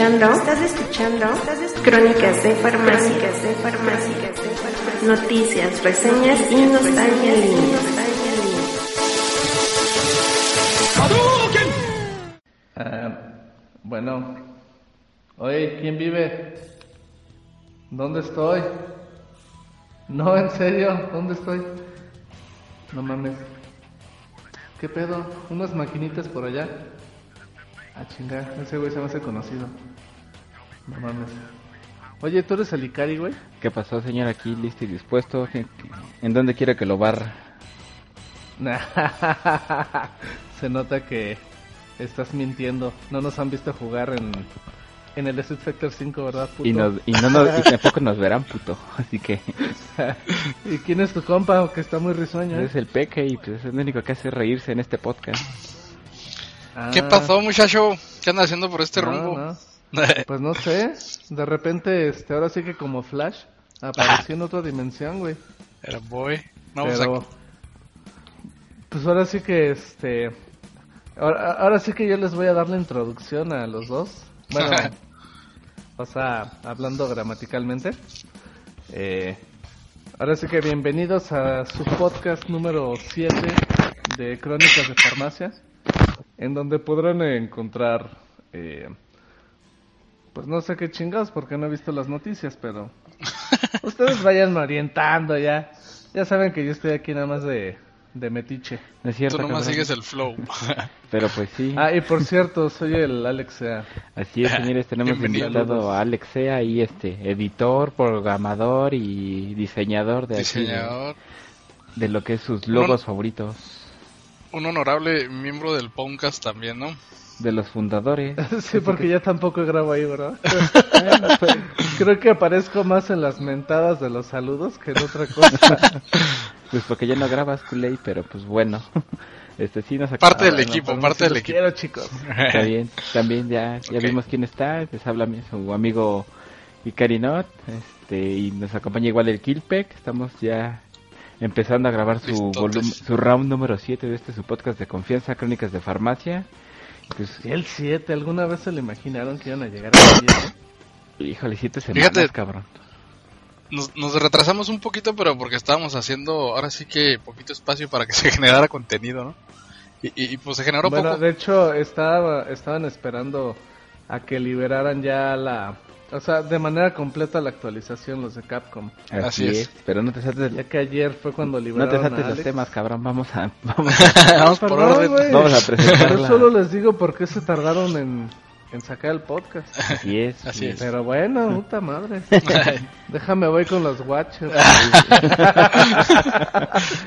Estás escuchando, estás escuchando, Crónicas de Farmacias, de Farmacias, de Farmacias. Noticias, reseñas y nostalgia. Ah, bueno, oye, ¿quién vive? ¿Dónde estoy? No, en serio, ¿dónde estoy? No mames. ¿Qué pedo? ¿Unas maquinitas por allá? Ah, chinga, ese güey se me hace conocido. No mames. Oye, ¿tú eres el Icari, güey? ¿Qué pasó, señor? Aquí listo y dispuesto. ¿Qué- qué- ¿En dónde quiere que lo barra? se nota que estás mintiendo. No nos han visto jugar en, en el Street Fighter 5, ¿verdad, puto? Y, nos, y, no nos, y tampoco nos verán, puto. Así que ¿Y quién es tu compa? Que está muy risueño, ¿eh? es el peque y pues es el único que hace reírse en este podcast. ¿Qué Ah, pasó, muchacho? ¿Qué andan haciendo por este no, rumbo? no. Pues no sé, de repente, este, ahora sí que como Flash, apareció en otra dimensión, güey. Era boy. No, pues Pero, pues ahora sí que, este, ahora, ahora sí que yo les voy a dar la introducción a los dos. Bueno, o sea, hablando gramaticalmente. Eh, ahora sí que bienvenidos a su podcast número 7 de Crónicas de Farmacia, en donde podrán encontrar, eh, pues no sé qué chingados porque no he visto las noticias, pero ustedes vayan orientando ya. Ya saben que yo estoy aquí nada más de, de metiche. ¿No es cierto? tú nomás cabrón? sigues el flow. Pero pues sí. Ah, y por cierto, soy el Alex Sea. Así es, señores. Tenemos Bienvenido. invitado a Alex Sea, ahí este, editor, programador y diseñador de, aquí, Diseñador. de lo que es sus logos favoritos. Un honorable miembro del podcast también, ¿no? De los fundadores. Sí, porque ya tampoco grabo ahí, ¿verdad? Bueno, pues, Creo que aparezco más en las mentadas de los saludos que en otra cosa. pues porque ya no grabas Kool-Aid, pero pues bueno. Este sí nos Parte del equipo, parte del equipo. quiero, chicos. Está bien, también ya, ya Ok. vimos quién está, les habla mi- su amigo Icarinot, este, y nos acompaña igual el Kilpek, estamos ya empezando a grabar su volumen, su round número 7 de este su podcast de confianza, Crónicas de Farmacia. Pues, el 7, ¿alguna vez se lo imaginaron que iban a llegar al 7? híjole, siete semanas, Fíjate. cabrón. Nos, nos retrasamos un poquito, pero porque estábamos haciendo ahora sí que poquito espacio para que se generara contenido, ¿no? Y, y- y, pues se generó Bueno, poco. de hecho, estaba, estaban esperando a que liberaran ya la... O sea, de manera completa la actualización los de Capcom. Así, Así es. es. pero no te saltes, Ya que ayer fue cuando no liberaron te saltes a los temas, cabrón, vamos a, vamos a, Vamos por Perdón, orden. güey. vamos a presentar Yo solo les digo por qué se tardaron en, en sacar el podcast. así es, Así es. Pero bueno, puta madre. Déjame voy con los watchers.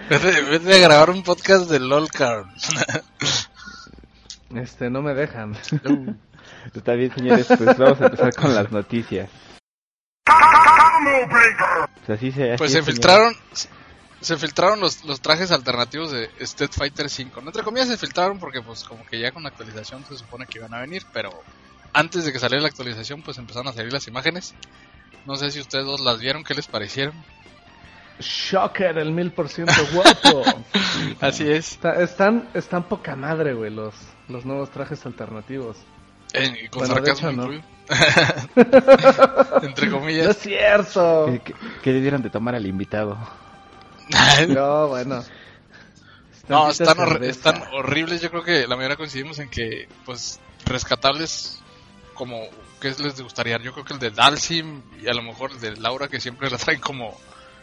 Vete, vete a grabar un podcast de LOLCAR. Este, no me dejan. Está bien, señores, pues vamos a empezar con las noticias. Pues así se, así Pues es, se filtraron se filtraron los, los trajes alternativos de Street Fighter 5. No, entre comillas se filtraron porque pues como que ya con la actualización se supone que iban a venir, pero antes de que saliera la actualización pues empezaron a salir las imágenes. No sé si ustedes dos las vieron, ¿qué les parecieron? Shocker, el mil por ciento guapo. Así es. Está- están, están poca madre, güey, los, los nuevos trajes alternativos. Eh, con Bueno, sarcasmo hecho, no. entre No es comillas. cierto. ¿Qué, le dieron de tomar al invitado? No, bueno. No, están, hor- están horribles. Yo creo que la mayoría coincidimos en que, pues, rescatables como qué les gustaría? Yo creo que el de Dalsim y a lo mejor el de Laura que siempre la traen como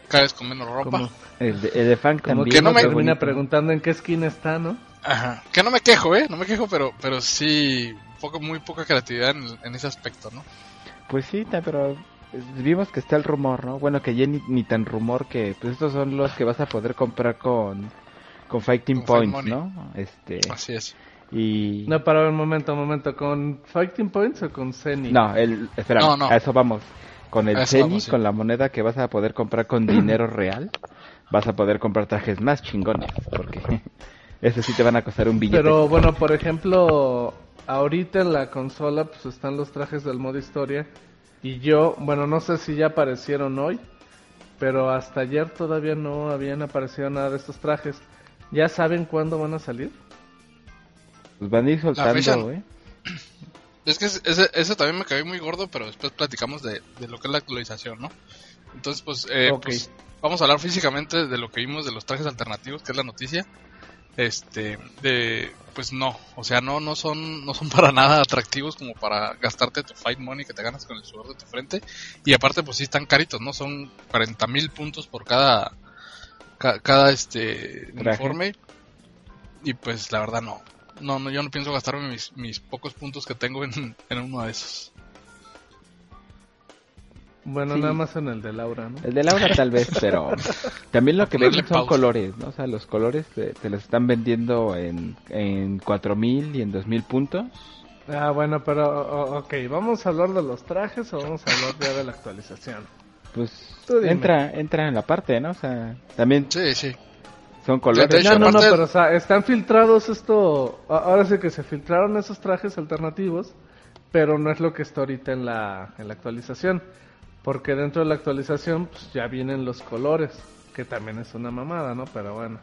cada vez con menos ropa. Como, El de, el de Fang como también. que no me termina preguntando en qué esquina está, ¿no? Ajá. Que no me quejo, ¿eh? No me quejo, pero, pero sí, poco, muy poca creatividad en, en ese aspecto, ¿no? Pues sí, pero eh, vimos que está el rumor, ¿no? Bueno, que ya ni, ni tan rumor que pues estos son los que vas a poder comprar con con Fighting Con Points. ¿no? Este Así es. y No, para un momento, un momento. ¿Con Fighting Points o con Zenny? no, el espera, No, no. a eso vamos. Con el Zenny, vamos, sí. con la moneda que vas a poder comprar con dinero real, vas a poder comprar trajes más chingones, porque eso sí te van a costar un billete. Pero bueno, por ejemplo, ahorita en la consola pues están los trajes del modo historia y yo, bueno, no sé si ya aparecieron hoy, pero hasta ayer todavía no habían aparecido nada de estos trajes. ¿Ya saben cuándo van a salir? Pues van a ir soltando. Es que ese, ese- también me cayó muy gordo, pero después platicamos de, de lo que es la actualización, ¿no? Entonces, pues, eh, pues, vamos a hablar físicamente de lo que vimos de los trajes alternativos, que es la noticia. Este, de, pues no, o sea, no, no son, no son para nada atractivos como para gastarte tu fight money que te ganas con el sudor de tu frente. Y aparte, pues sí están caritos, ¿no? Son 40 mil puntos por cada, ca- cada, este, Traje. uniforme. Y pues la verdad no, no, no, yo no pienso gastarme mis, mis pocos puntos que tengo en, en uno de esos. Bueno, Sí. nada más en el de Laura, ¿no? El de Laura tal vez, pero también lo que Ponerle venden son pausa. colores, ¿no? O sea, los colores te, te los están vendiendo en, en 4000 y en 2000 puntos. Ah, bueno, pero o- ok, ¿vamos a hablar de los trajes o vamos a hablar ya de la actualización? Pues entra entra en la parte, ¿no? O sea, también Sí, sí. son colores. No, no, no, pero o sea, están filtrados esto. Ahora sí que se filtraron esos trajes alternativos, pero no es lo que está ahorita en la, en la actualización. Porque dentro de la actualización pues, ya vienen los colores, que también es una mamada, ¿no? Pero bueno.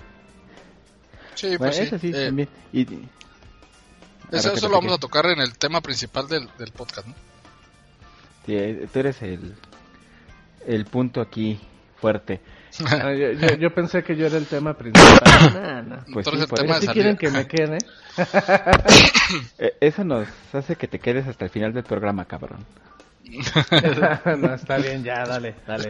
Sí, Bueno, pues sí. eso sí, Eh, también. Y, eso, que eso te lo vamos a tocar en el tema principal del, del podcast, ¿no? sí, eh, tú eres el, el punto aquí fuerte. Ah, yo, yo- yo pensé que yo era el tema principal. No, no. Pues sí, el por tema eso. de Si quieren que me quede. Eh, eso nos hace que te quedes hasta el final del programa, cabrón. no, está bien, ya, dale, dale.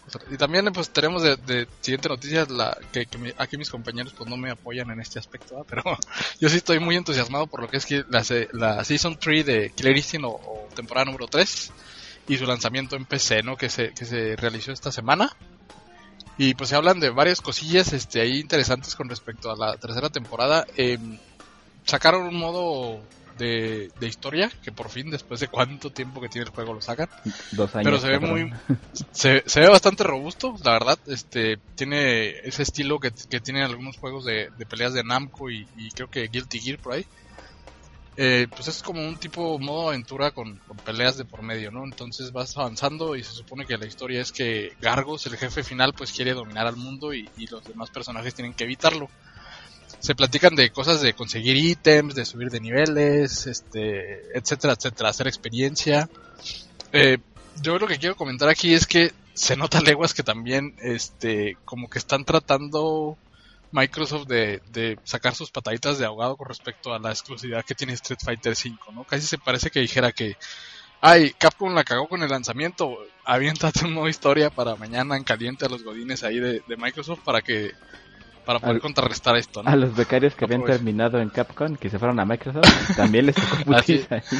Cosas. Y también pues tenemos de, de siguiente noticia la que, que mi- aquí mis compañeros pues no me apoyan en este aspecto, pero yo sí estoy muy entusiasmado por lo que es que la, la Season 3 de Killer Instinct o, o temporada número 3 y su lanzamiento en PC, ¿no? Que se, que se realizó esta semana. Y pues se hablan de varias cosillas este, ahí interesantes con respecto a la tercera temporada. Em, sacaron un modo de, de historia que por fin, después de cuánto tiempo que tiene el juego, lo sacan. Dos años. Pero se ve muy se, se ve bastante robusto, la verdad. Este tiene ese estilo que, que tienen algunos juegos de, de peleas de Namco y, y creo que Guilty Gear por ahí. Eh, pues es como un tipo modo aventura con, con peleas de por medio, ¿no? Entonces vas avanzando y se supone que la historia es que Gargos, el jefe final, pues quiere dominar al mundo y, y los demás personajes tienen que evitarlo. Se platican de cosas de conseguir ítems, de subir de niveles, este, etcétera, etcétera, hacer experiencia. Eh, yo lo que quiero comentar aquí es que se nota leguas que también, este, como que están tratando Microsoft de, de sacar sus pataditas de ahogado con respecto a la exclusividad que tiene Street Fighter V, ¿no? Casi se parece que dijera que, ay, Capcom la cagó con el lanzamiento, aviéntate un modo historia para mañana en caliente a los godines ahí de, de Microsoft para que, para poder Al- contrarrestar esto, ¿no? A los becarios que habían terminado en Capcom, que se fueron a Microsoft, también les tocó putiza.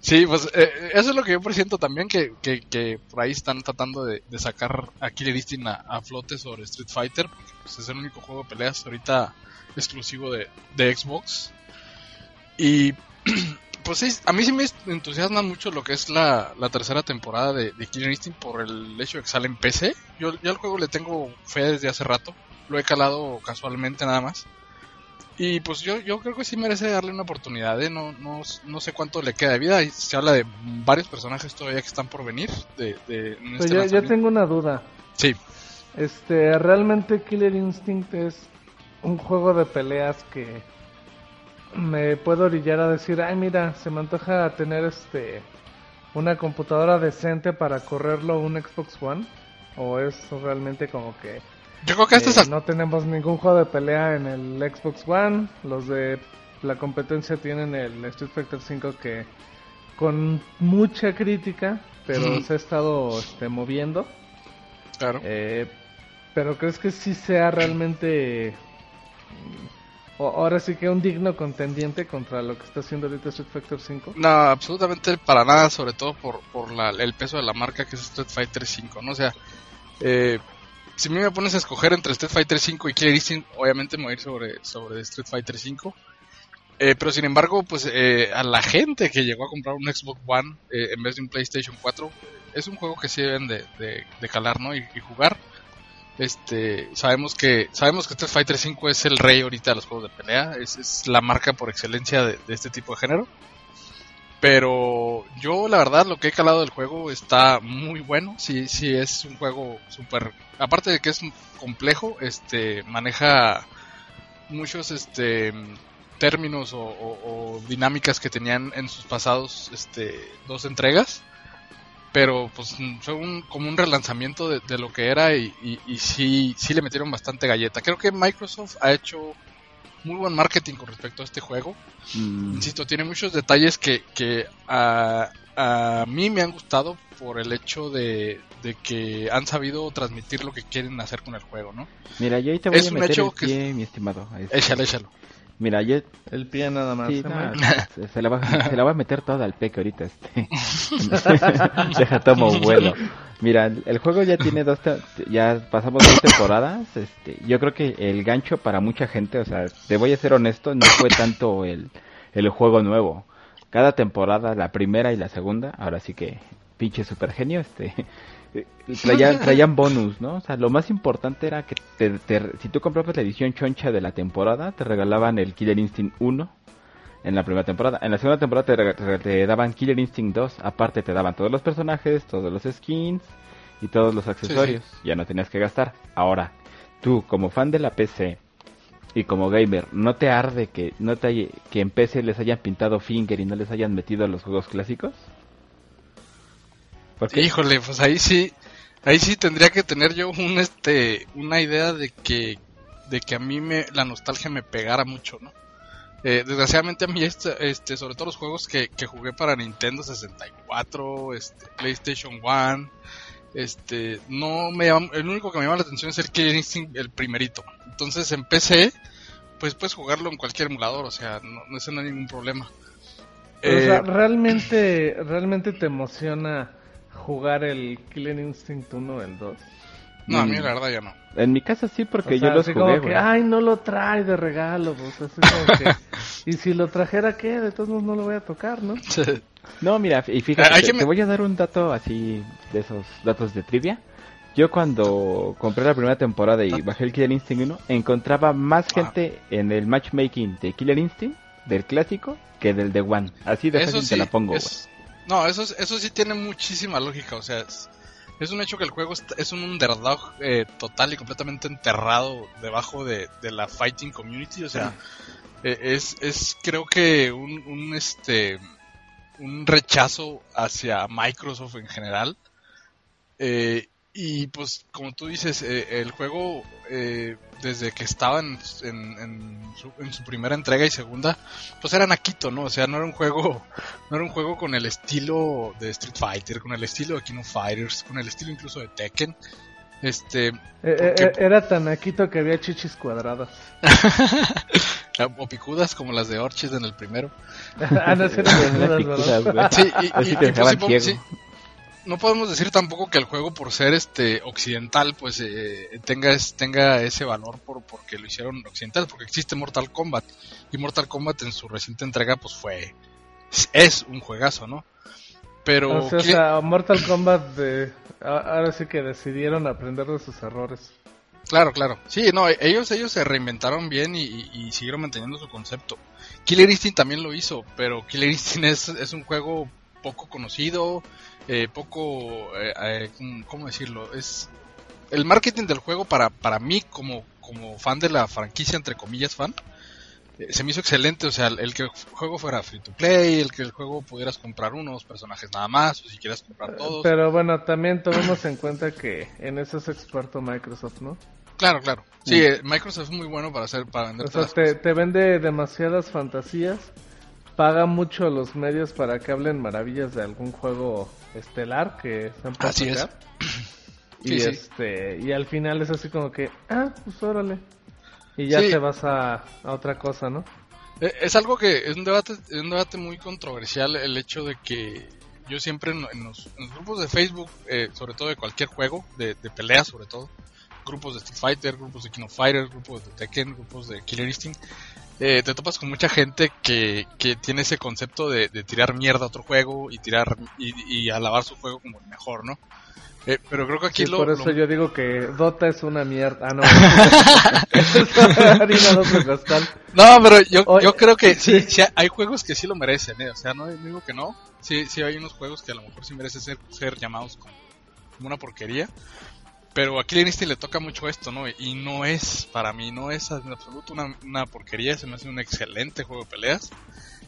Sí, pues eh, eso es lo que yo presiento también, que, que, que por ahí están tratando de, de sacar a Killer Instinct a, a flote sobre Street Fighter, porque pues, es el único juego de peleas ahorita exclusivo de, de Xbox. Y pues sí, a mí sí me entusiasma mucho lo que es la, la tercera temporada de, de Killer Instinct por el hecho de que sale en PC. Yo, yo al juego le tengo fe desde hace rato, lo he calado casualmente nada más. Y pues yo, yo creo que sí merece darle una oportunidad, ¿eh? no, no, no sé cuánto le queda de vida. Y se habla de varios personajes todavía que están por venir. De, de, en Pues este yo, yo lanzamiento. tengo una duda. Sí, Este, realmente Killer Instinct es un juego de peleas que me puedo orillar a decir, ay mira, se me antoja tener este una computadora decente para correrlo un Xbox One o es realmente como que yo creo que eh, no tenemos ningún juego de pelea en el Xbox One, los de la competencia tienen el Street Fighter 5 que con mucha crítica, pero se ha estado este, moviendo. Claro. Eh, pero ¿crees que sí sea realmente... ahora sí que un digno contendiente contra lo que está haciendo ahorita Street Fighter 5? No, absolutamente para nada, sobre todo por, por la- el peso de la marca que es Street Fighter 5, ¿no? Sea, eh, si a mí me pones a escoger entre Street Fighter 5 y Killer Instinct, obviamente me voy a ir sobre, sobre Street Fighter 5. Eh, pero sin embargo, pues eh, a la gente que llegó a comprar un Xbox One eh, en vez de un PlayStation 4, es un juego que sí deben de, calar, ¿no? Y jugar. Este, sabemos que sabemos que Street Fighter 5 es el rey ahorita de los juegos de pelea, es, es la marca por excelencia de, este tipo de género. Pero yo la verdad lo que he calado del juego está muy bueno, sí, sí es un juego súper, aparte de que es complejo, este maneja muchos este términos o, o- o dinámicas que tenían en sus pasados este dos entregas pero pues fue un, como un relanzamiento de, de lo que era y, y, y sí, sí le metieron bastante galleta. Creo que Microsoft ha hecho muy buen marketing con respecto a este juego. Mm, Insisto, tiene muchos detalles que, que a, a mí me han gustado por el hecho de, de que han sabido transmitir lo que quieren hacer con el juego, ¿no? Mira, yo ahí te voy Es a un meter hecho el que- mi estimado. Échalo, échalo. Mira, yo El pie nada más. Se, se la va, se la va a meter toda al peque ahorita, este. Deja tomo vuelo. Mira, el juego ya tiene dos, ya pasamos dos temporadas, este, yo creo que el gancho para mucha gente, o sea, te voy a ser honesto, no fue tanto el, el juego nuevo. Cada temporada, la primera y la segunda, ahora sí que pinche super genio, este, traían, traían bonus, ¿no? O sea, lo más importante era que te, te- si tú comprabas la edición choncha de la temporada, te regalaban el Killer Instinct 1 en la primera temporada. En la segunda temporada te, rega- te- te daban Killer Instinct 2, aparte te daban todos los personajes, todos los skins y todos los accesorios. Ya no tenías que gastar. Ahora, tú como fan de la PC y como gamer, ¿no te arde que no te que en PC les hayan pintado Finger y no les hayan metido los juegos clásicos? Híjole, pues ahí sí, ahí sí tendría que tener yo un este, una idea de que, de que a mí me, la nostalgia me pegara mucho, ¿no? Eh, desgraciadamente a mí este, este, sobre todo los juegos que, que jugué para Nintendo 64, este, PlayStation 1, este, no me llama- el único que me llama la atención es el Killer Instinct, el primerito. Entonces en PC, pues puedes jugarlo en cualquier emulador, o sea, no, no ese no hay ningún problema. O sea, Eh, realmente, realmente te emociona jugar el Killer Instinct 1 o el 2. no, a mí la verdad ya no. en mi casa sí, porque O sea, yo los jugué, como que, ay, no lo trae de regalo, pues, así como que, y si lo trajera, ¿qué? De todos modos no lo voy a tocar, ¿no? No, mira, y fíjate, te, voy a dar un dato así de esos datos de trivia. Yo cuando compré la primera temporada y bajé el Killer Instinct 1, encontraba más Ah. gente en el matchmaking de Killer Instinct, del clásico, que del de One. Así de Eso fácil sí, te la pongo, güey. es- no, eso, es- eso sí tiene muchísima lógica, o sea, es, es un hecho que el juego es un underdog eh, total y completamente enterrado debajo de, de la fighting community, o sea, eh, es, es creo que un, un, este un rechazo hacia Microsoft en general. Eh, y pues como tú dices, eh, el juego eh, desde que estaba en, en- en su, en su primera entrega y segunda, pues era naquito, ¿no? O sea, no era un juego, no era un juego con el estilo de Street Fighter, con el estilo de King of Fighters, con el estilo incluso de Tekken. Este, Eh, eh, Porque- eh, era tan aquito que había chichis cuadradas. o picudas como las de Orchid en el primero. ah, no, pues, no podemos decir tampoco que el juego por ser este occidental pues eh, tenga es- tenga ese valor por porque lo hicieron occidental porque existe Mortal Kombat y Mortal Kombat en su reciente entrega pues fue es un juegazo no pero O sea, o ¿qué- sea, Mortal Kombat, de, ahora sí que decidieron aprender de sus errores. claro claro. Sí no ellos ellos se reinventaron bien y, y- y siguieron manteniendo su concepto. Killer Instinct también lo hizo pero Killer Instinct es, es un juego poco conocido eh, poco eh, eh, ¿cómo- decirlo es el marketing del juego para para mí como como fan de la franquicia entre comillas fan se me hizo excelente o sea el que el juego fuera free to play el que el juego pudieras comprar unos personajes nada más o si quieras comprar todos Pero bueno, también tomemos en cuenta que en eso es experto Microsoft, ¿no? Claro, claro. Sí, eh, Microsoft es muy bueno para hacer para vender O sea, te, vende demasiadas fantasías, paga mucho a los medios para que hablen maravillas de algún juego estelar que están por Así es. sacar. Sí, Y sí. este y al final es así como que, ah, pues órale. Y ya Sí. te vas a, a otra cosa, ¿no? Eh, Es algo que es un debate, es un debate muy controversial el hecho de que yo siempre en, en los, en los grupos de Facebook, eh, sobre todo de cualquier juego, de, de pelea sobre todo, grupos de Street Fighter, grupos de King of Fighters, grupos de Tekken, grupos de Killer Instinct, eh, te topas con mucha gente que, que tiene ese concepto de, de tirar mierda a otro juego y tirar y, y alabar su juego como el mejor, ¿no? Eh, pero creo que aquí Sí, lo, por eso lo- yo digo que Dota es una mierda. Ah, no. No, pero yo, yo creo que sí, hay juegos que sí lo merecen, ¿eh? O sea, no digo que no. Sí, sí hay unos juegos que a lo mejor sí merecen ser, ser llamados como, como una porquería. Pero a Instinct le toca mucho esto, ¿no? Y no es, para mí, no es en absoluto una, una porquería. Se me hace un excelente juego de peleas.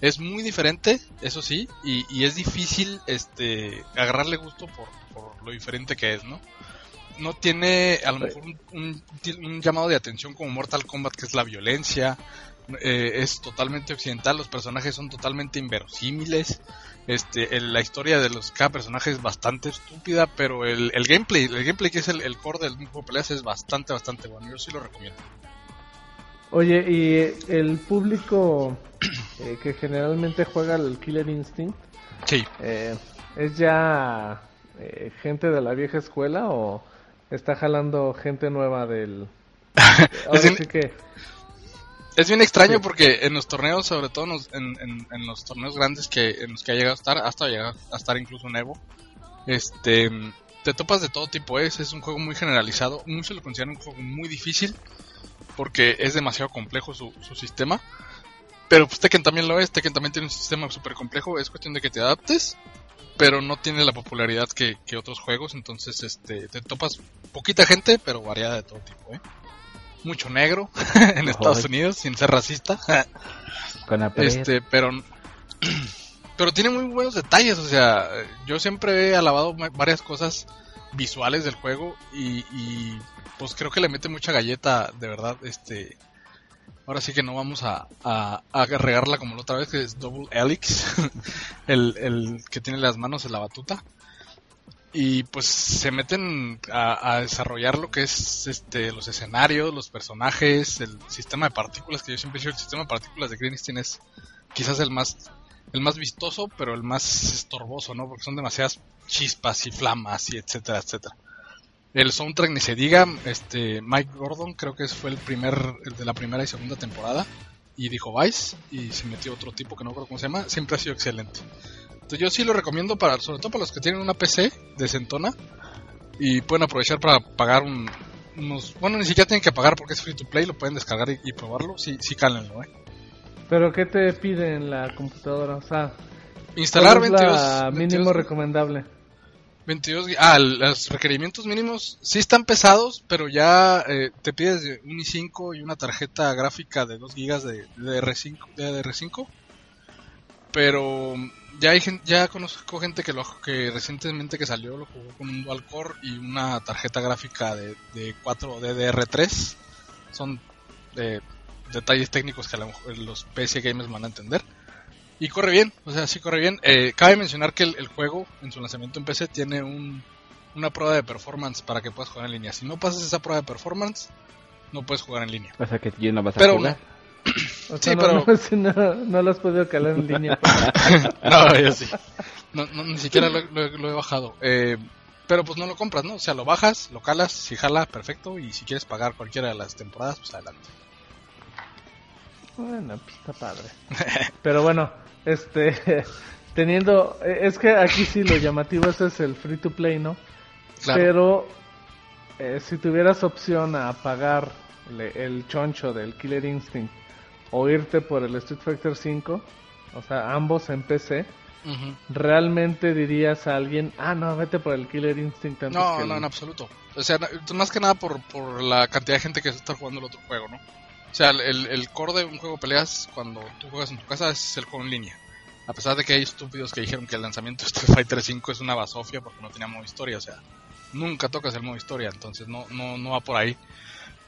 Es muy diferente, eso sí, y, y es difícil este agarrarle gusto por, por lo diferente que es, ¿no? No tiene a lo mejor un, un- un llamado de atención como Mortal Kombat, que es la violencia, eh, es totalmente occidental, los personajes son totalmente inverosímiles, este, el- la historia de los cada personaje es bastante estúpida, pero el, el gameplay, el gameplay que es el, el core del juego de peleas es bastante, bastante bueno, yo sí lo recomiendo. Oye, y el público eh, que generalmente juega al Killer Instinct, Sí, eh, ¿es ya eh, gente de la vieja escuela o está jalando gente nueva del... Ahora bien- sí que... Es bien extraño Sí. porque en los torneos, sobre todo en los, en, en- en los torneos grandes que en los que ha llegado a estar, hasta llegar a estar incluso en Evo, este, te topas de todo tipo. Es, es un juego muy generalizado. Muchos lo consideran un juego muy difícil porque es demasiado complejo su, su sistema. Pero pues Tekken también lo es. Tekken también tiene un sistema súper complejo. Es cuestión de que te adaptes, pero no tiene la popularidad que, que otros juegos. Entonces, este, te topas poquita gente, pero variada de todo tipo. ¿eh? Mucho negro en Estados. Unidos, sin ser racista. Con. Este, pero pero tiene muy buenos detalles, o sea, yo siempre he alabado varias cosas visuales del juego y, y, pues creo que le mete mucha galleta, de verdad, este ahora sí que no vamos a, a, regarla como la otra vez que es Double Helix, el, que tiene las manos en la batuta. Y pues se meten a, desarrollar lo que es este los escenarios, los personajes, el sistema de partículas, que yo siempre he dicho el sistema de partículas de Green Instinct es quizás el más el más vistoso, pero el más estorboso, ¿no? Porque son demasiadas chispas y flamas y etcétera, etcétera. El soundtrack ni se diga, este Mike Gordon creo que fue el primer el de la primera y segunda temporada y dijo Vice y se metió otro tipo que no recuerdo cómo se llama, siempre ha sido excelente. Entonces yo sí lo recomiendo para sobre todo para los que tienen una PC de Centona y pueden aprovechar para pagar un, unos, bueno, ni siquiera tienen que pagar porque es free to play, lo pueden descargar y, y probarlo, sí sí cálenlo, eh. ¿Pero qué te pide en la computadora? O sea, Instalar ¿cuál es 22, la mínimo 22 recomendable? 22 gi- ah, los requerimientos mínimos sí están pesados, pero ya eh, te pides de un i5 y una tarjeta gráfica de 2 GB de, de DR5, de DR5. Pero ya hay ya conozco gente que lo que recientemente que salió lo jugó con un dual core y una tarjeta gráfica de, de 4 DDR3. Son eh, detalles técnicos que a lo mejor los PC gamers van a entender. Y corre bien, o sea, sí corre bien. Eh, cabe mencionar que el, el juego en su lanzamiento en PC tiene un, una prueba de performance para que puedas jugar en línea. Si no pasas esa prueba de performance, no puedes jugar en línea. O sea que ya no vas a Pero jugar. O Sí, no, pero- no, si no, no lo has podido calar en línea. pues. no, yo sí. No, no, ni siquiera lo, lo- lo he bajado. Eh, pero pues no lo compras, ¿no? O sea, lo bajas, lo calas, si jala, perfecto. Y si quieres pagar cualquiera de las temporadas, pues adelante. Bueno, pues está padre. Pero bueno, este, teniendo, eh, es que aquí sí lo llamativo ese es el free to play, ¿no? Claro. Pero eh, si tuvieras opción a pagar el choncho del Killer Instinct o irte por el Street Fighter 5, o sea, ambos en PC, realmente dirías a alguien, ah, no, vete por el Killer Instinct antes No, que no, el- en absoluto. O sea, más que nada por, por la cantidad de gente que está jugando el otro juego, ¿no? O sea, el, el core de un juego de peleas cuando tú juegas en tu casa es el juego en línea. A pesar de que hay estúpidos que dijeron que el lanzamiento de Street Fighter 5 es una basofia porque no tenía modo historia, o sea, nunca tocas el modo historia, entonces no, no, no va por ahí.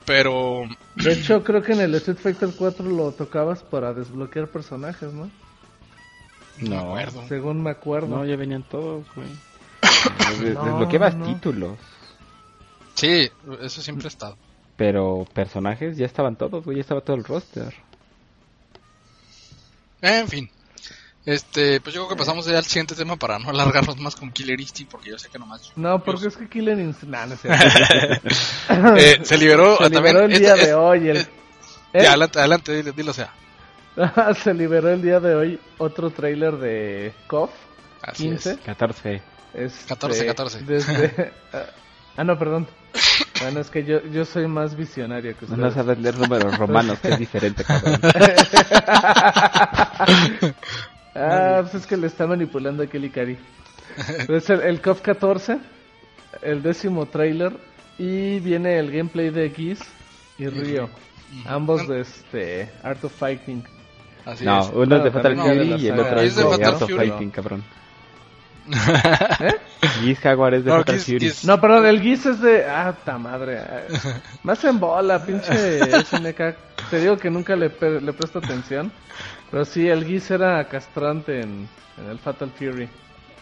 Pero De hecho, creo que en el Street Fighter 4 lo tocabas para desbloquear personajes, ¿no? no me No. acuerdo. Según me acuerdo. No, ya venían todos, güey. Des- No, Desbloqueabas no. títulos, Sí, eso siempre ha estado. Pero personajes ya estaban todos, güey, ya estaba todo el roster. En fin. Este, pues yo creo que pasamos ya al siguiente tema para no alargarnos más con Killer Instinct, porque yo sé que nomás. No, porque es que Killer Instinct... Nah, no cierto. Eh, se liberó, Se ah, también. liberó el este- día es- de hoy. El... es- ¿Eh? Ya, adelante, adelante, dilo, dilo, sea. se liberó el día de hoy otro trailer de KOF Así 15. es. 14. Este, 14, 14. Desde... ah, no, perdón. Bueno, es que yo, yo soy más visionario que No, ustedes. no sabes leer números romanos, que es diferente, cabrón. Ah, pues es que le está manipulando a Kelly Cari. Es el, el KOF 14, el décimo trailer, y viene el gameplay de Geese y Rio. Ambos de este Art of Fighting. Así No, es. uno es de Fatal Fury y el otro es de Fatal Art of Fury. Fighting, cabrón. ¿Eh? Geese Jaguar es de No, Fatal Geese- Fury. Geese- No, perdón, el Geese es de... Ah, ta madre. ah, Más en bola, pinche SNK. Te digo que nunca le, le presto atención. Pero sí, el Geese era castrante en, en el Fatal Fury.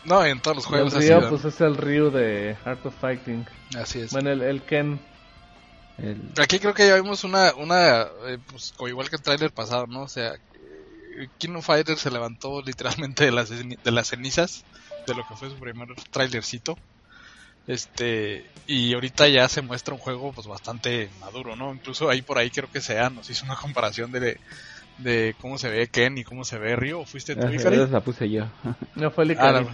No, en todos los el juegos así. Ryu, pues es el Ryu de Art of Fighting. Así es. Bueno, el, el Ken. El- Aquí creo que ya vimos una, una eh, pues como igual que el tráiler pasado, ¿no? O sea, King of Fighters se levantó literalmente de las, de las cenizas de lo que fue su primer trailercito. Este, y ahorita ya se muestra un juego pues bastante maduro, ¿no? Incluso ahí por ahí creo que sea nos hizo una comparación de, de cómo se ve Ken y cómo se ve Ryo. ¿Fuiste tú, Ah, la puse yo. No fue el Ah, la-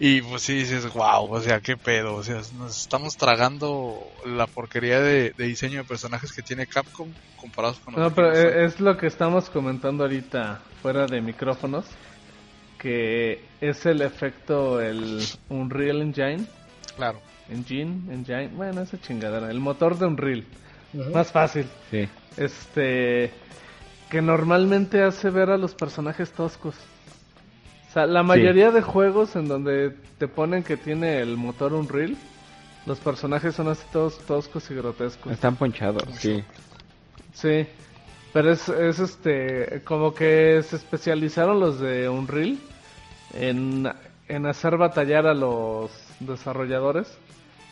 y pues sí dices, wow, o sea, qué pedo, o sea, nos estamos tragando la porquería de, de diseño de personajes que tiene Capcom comparados con los No, pero eh, es lo que estamos comentando ahorita fuera de micrófonos. Que es el efecto, el Unreal Engine. Claro. Engine, Engine. Bueno, esa chingadera. El motor de Unreal. Más fácil. Sí. Este. Que normalmente hace ver a los personajes toscos. O sea, la mayoría de juegos en donde te ponen que tiene el motor Unreal, los personajes son así todos toscos y grotescos. Están ponchados, sí. Sí, pero es, es este, como que se especializaron los de Unreal en, en hacer batallar a los desarrolladores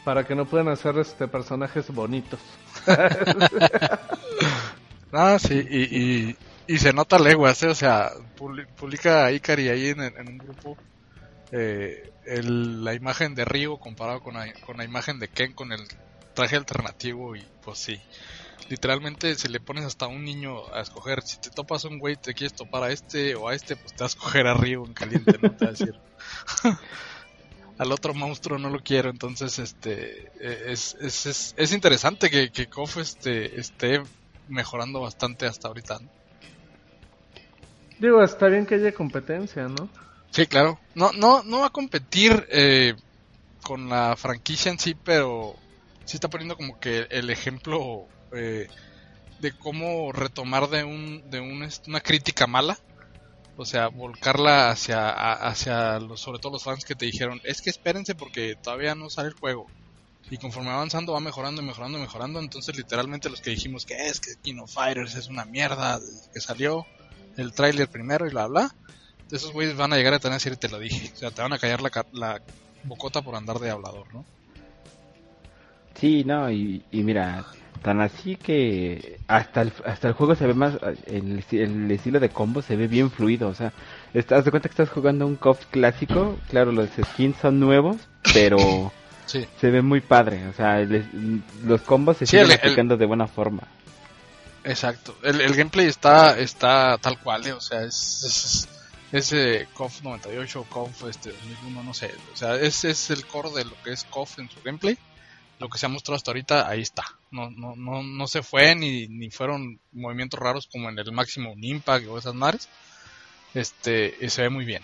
para que no puedan hacer este personajes bonitos. Ah, sí, y, y, y se nota leguas, ¿eh? o sea, publi- publica Ikari ahí en, en un grupo eh, el- la imagen de Ryo comparado con la, con la imagen de Ken con el traje alternativo y pues sí. Literalmente si le pones hasta a un niño a escoger, si te topas un güey te quieres topar a este o a este, pues te vas a escoger a Ryo en caliente, no te va a decir. Al otro monstruo no lo quiero, entonces este eh, es, es, es, es interesante que, que KOF este, esté mejorando bastante hasta ahorita. ¿no? Digo, está bien que haya competencia, ¿no? Sí, claro. No, no, no va a competir eh, con la franquicia en sí, pero sí está poniendo como que el ejemplo eh, de cómo retomar de un, de un, una crítica mala. O sea, volcarla hacia, hacia los, sobre todo los fans que te dijeron, es que espérense porque todavía no sale el juego. Y conforme va avanzando va mejorando, mejorando, mejorando. Entonces literalmente los que dijimos que es que King of Fighters es una mierda que salió el tráiler primero y bla bla. Esos güeyes van a llegar a tener decir te lo dije. O sea, te van a callar la, la bocota por andar de hablador, ¿no? Sí, no, y mira, tan así que hasta el, hasta el juego se ve más, el, el estilo de combo se ve bien fluido, o sea, estás de cuenta que estás jugando un KOF clásico, claro, los skins son nuevos, pero Sí. se ve muy padre, o sea, los combos se Sí, siguen el- el- aplicando de buena forma. Exacto. El, el gameplay está está tal cual, ¿eh? o sea, es, es, es eh, KOF 98 o KOF este, 2001, no sé. O sea, ese es el core de lo que es KOF en su gameplay. Lo que se ha mostrado hasta ahorita, ahí está. No, no, no, no se fue ni, ni fueron movimientos raros como en el máximo Impact o esas mares. Este, y se ve muy bien.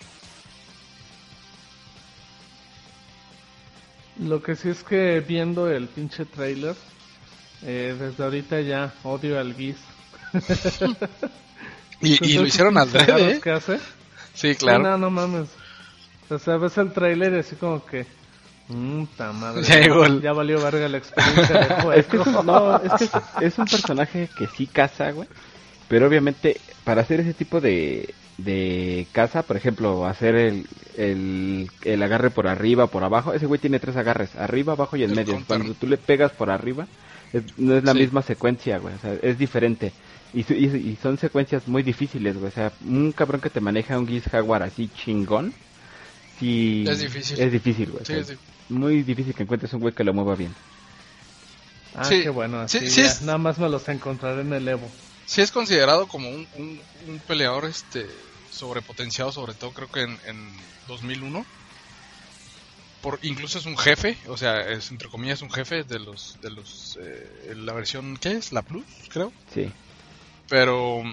Lo que sí es que viendo el pinche trailer, eh, desde ahorita ya odio al Geese. Y, y lo hicieron al ¿eh? que hace. Sí, claro. No, no mames. O sea, ves el trailer y así como que Puta madre. Ya llegó el- Ya valió verga la experiencia de juego. Es que, es- no, es, que es, es un personaje que sí caza, güey. Pero obviamente, para hacer ese tipo de, de caza, por ejemplo, hacer el, el, el agarre por arriba, por abajo, ese güey tiene tres agarres, arriba, abajo y en El medio. counter. Cuando tú le pegas por arriba, es- no es la Sí. misma secuencia, güey. O sea, es diferente. Y, su- y, y son secuencias muy difíciles, güey. O sea, un cabrón que te maneja un Geese Jaguar así chingón, sí... Es difícil. Es difícil, güey. o Sí, sea, sí. Muy difícil que encuentres un güey que lo mueva bien. Ah, Sí. qué bueno. Sí, Así sí ya es- Nada más me los encontraré en el Evo. Sí es considerado como un, un, un peleador este sobrepotenciado, sobre todo creo que en, en 2001. Por, incluso es un jefe, o sea, es entre comillas un jefe de los de los eh, la versión ¿qué es? La Plus, creo. Sí. Pero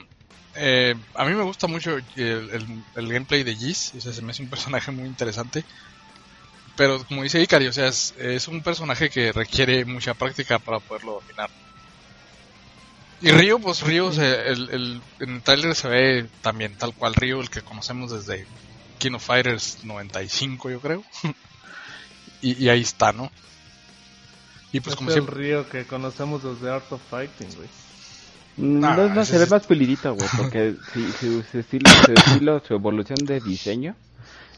eh, a mí me gusta mucho el, el- el gameplay de Giz, o sea, se me hace un personaje muy interesante. Pero como dice Ikari, o sea, es, es un personaje que requiere mucha práctica para poderlo dominar. Y Ryo, pues Ryo, o sea, el, el- en el trailer se ve también tal cual Ryo, el que conocemos desde King of Fighters 95, yo creo. y, y ahí está, ¿no? Y pues es como el siempre... río que conocemos desde Art of Fighting, güey. Mm, Ah, no, se ve es- más pulidito, güey, porque si, su, su estilo, su estilo, su evolución de diseño,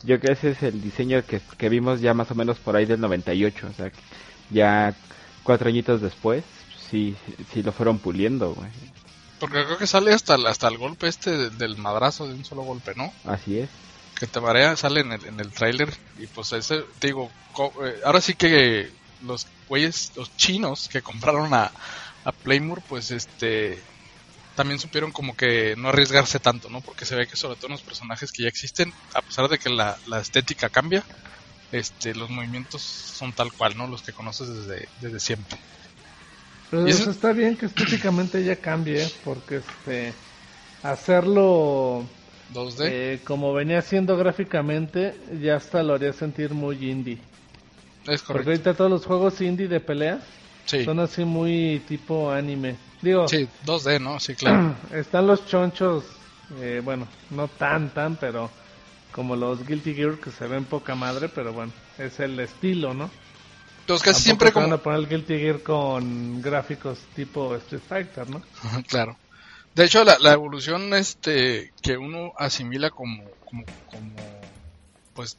yo creo que ese es el diseño que, que vimos ya más o menos por ahí del 98, o sea, ya cuatro añitos después, sí, sí lo fueron puliendo, güey, Porque creo que sale hasta, hasta el golpe este del, madrazo de un solo golpe, ¿no? así es. Que te marea, sale en el, en el tráiler y pues ese, te digo, co- eh, ahora sí que los güeyes, los chinos que compraron a, a Playmore, pues este, también supieron como que no arriesgarse tanto, ¿no? Porque se ve que sobre todo en los personajes que ya existen, a pesar de que la, la estética cambia, este, los movimientos son tal cual, ¿no? Los que conoces desde, desde siempre. Pero eso está bien que estéticamente ya cambie, porque este hacerlo 2D. eh, como venía haciendo gráficamente, ya hasta lo haría sentir muy indie. es Porque correcto. ahorita todos los juegos indie de pelea Sí. son así muy tipo anime. Digo, Sí, 2D, ¿no? Sí, claro. están los chonchos, eh, bueno, no tan tan, pero como los Guilty Gear que se ven poca madre, pero bueno, es el estilo, ¿no? Entonces casi siempre te van como... a poner el Guilty Gear con gráficos tipo Street Fighter, ¿no? claro. De hecho, la, la evolución este que uno asimila como, como, como pues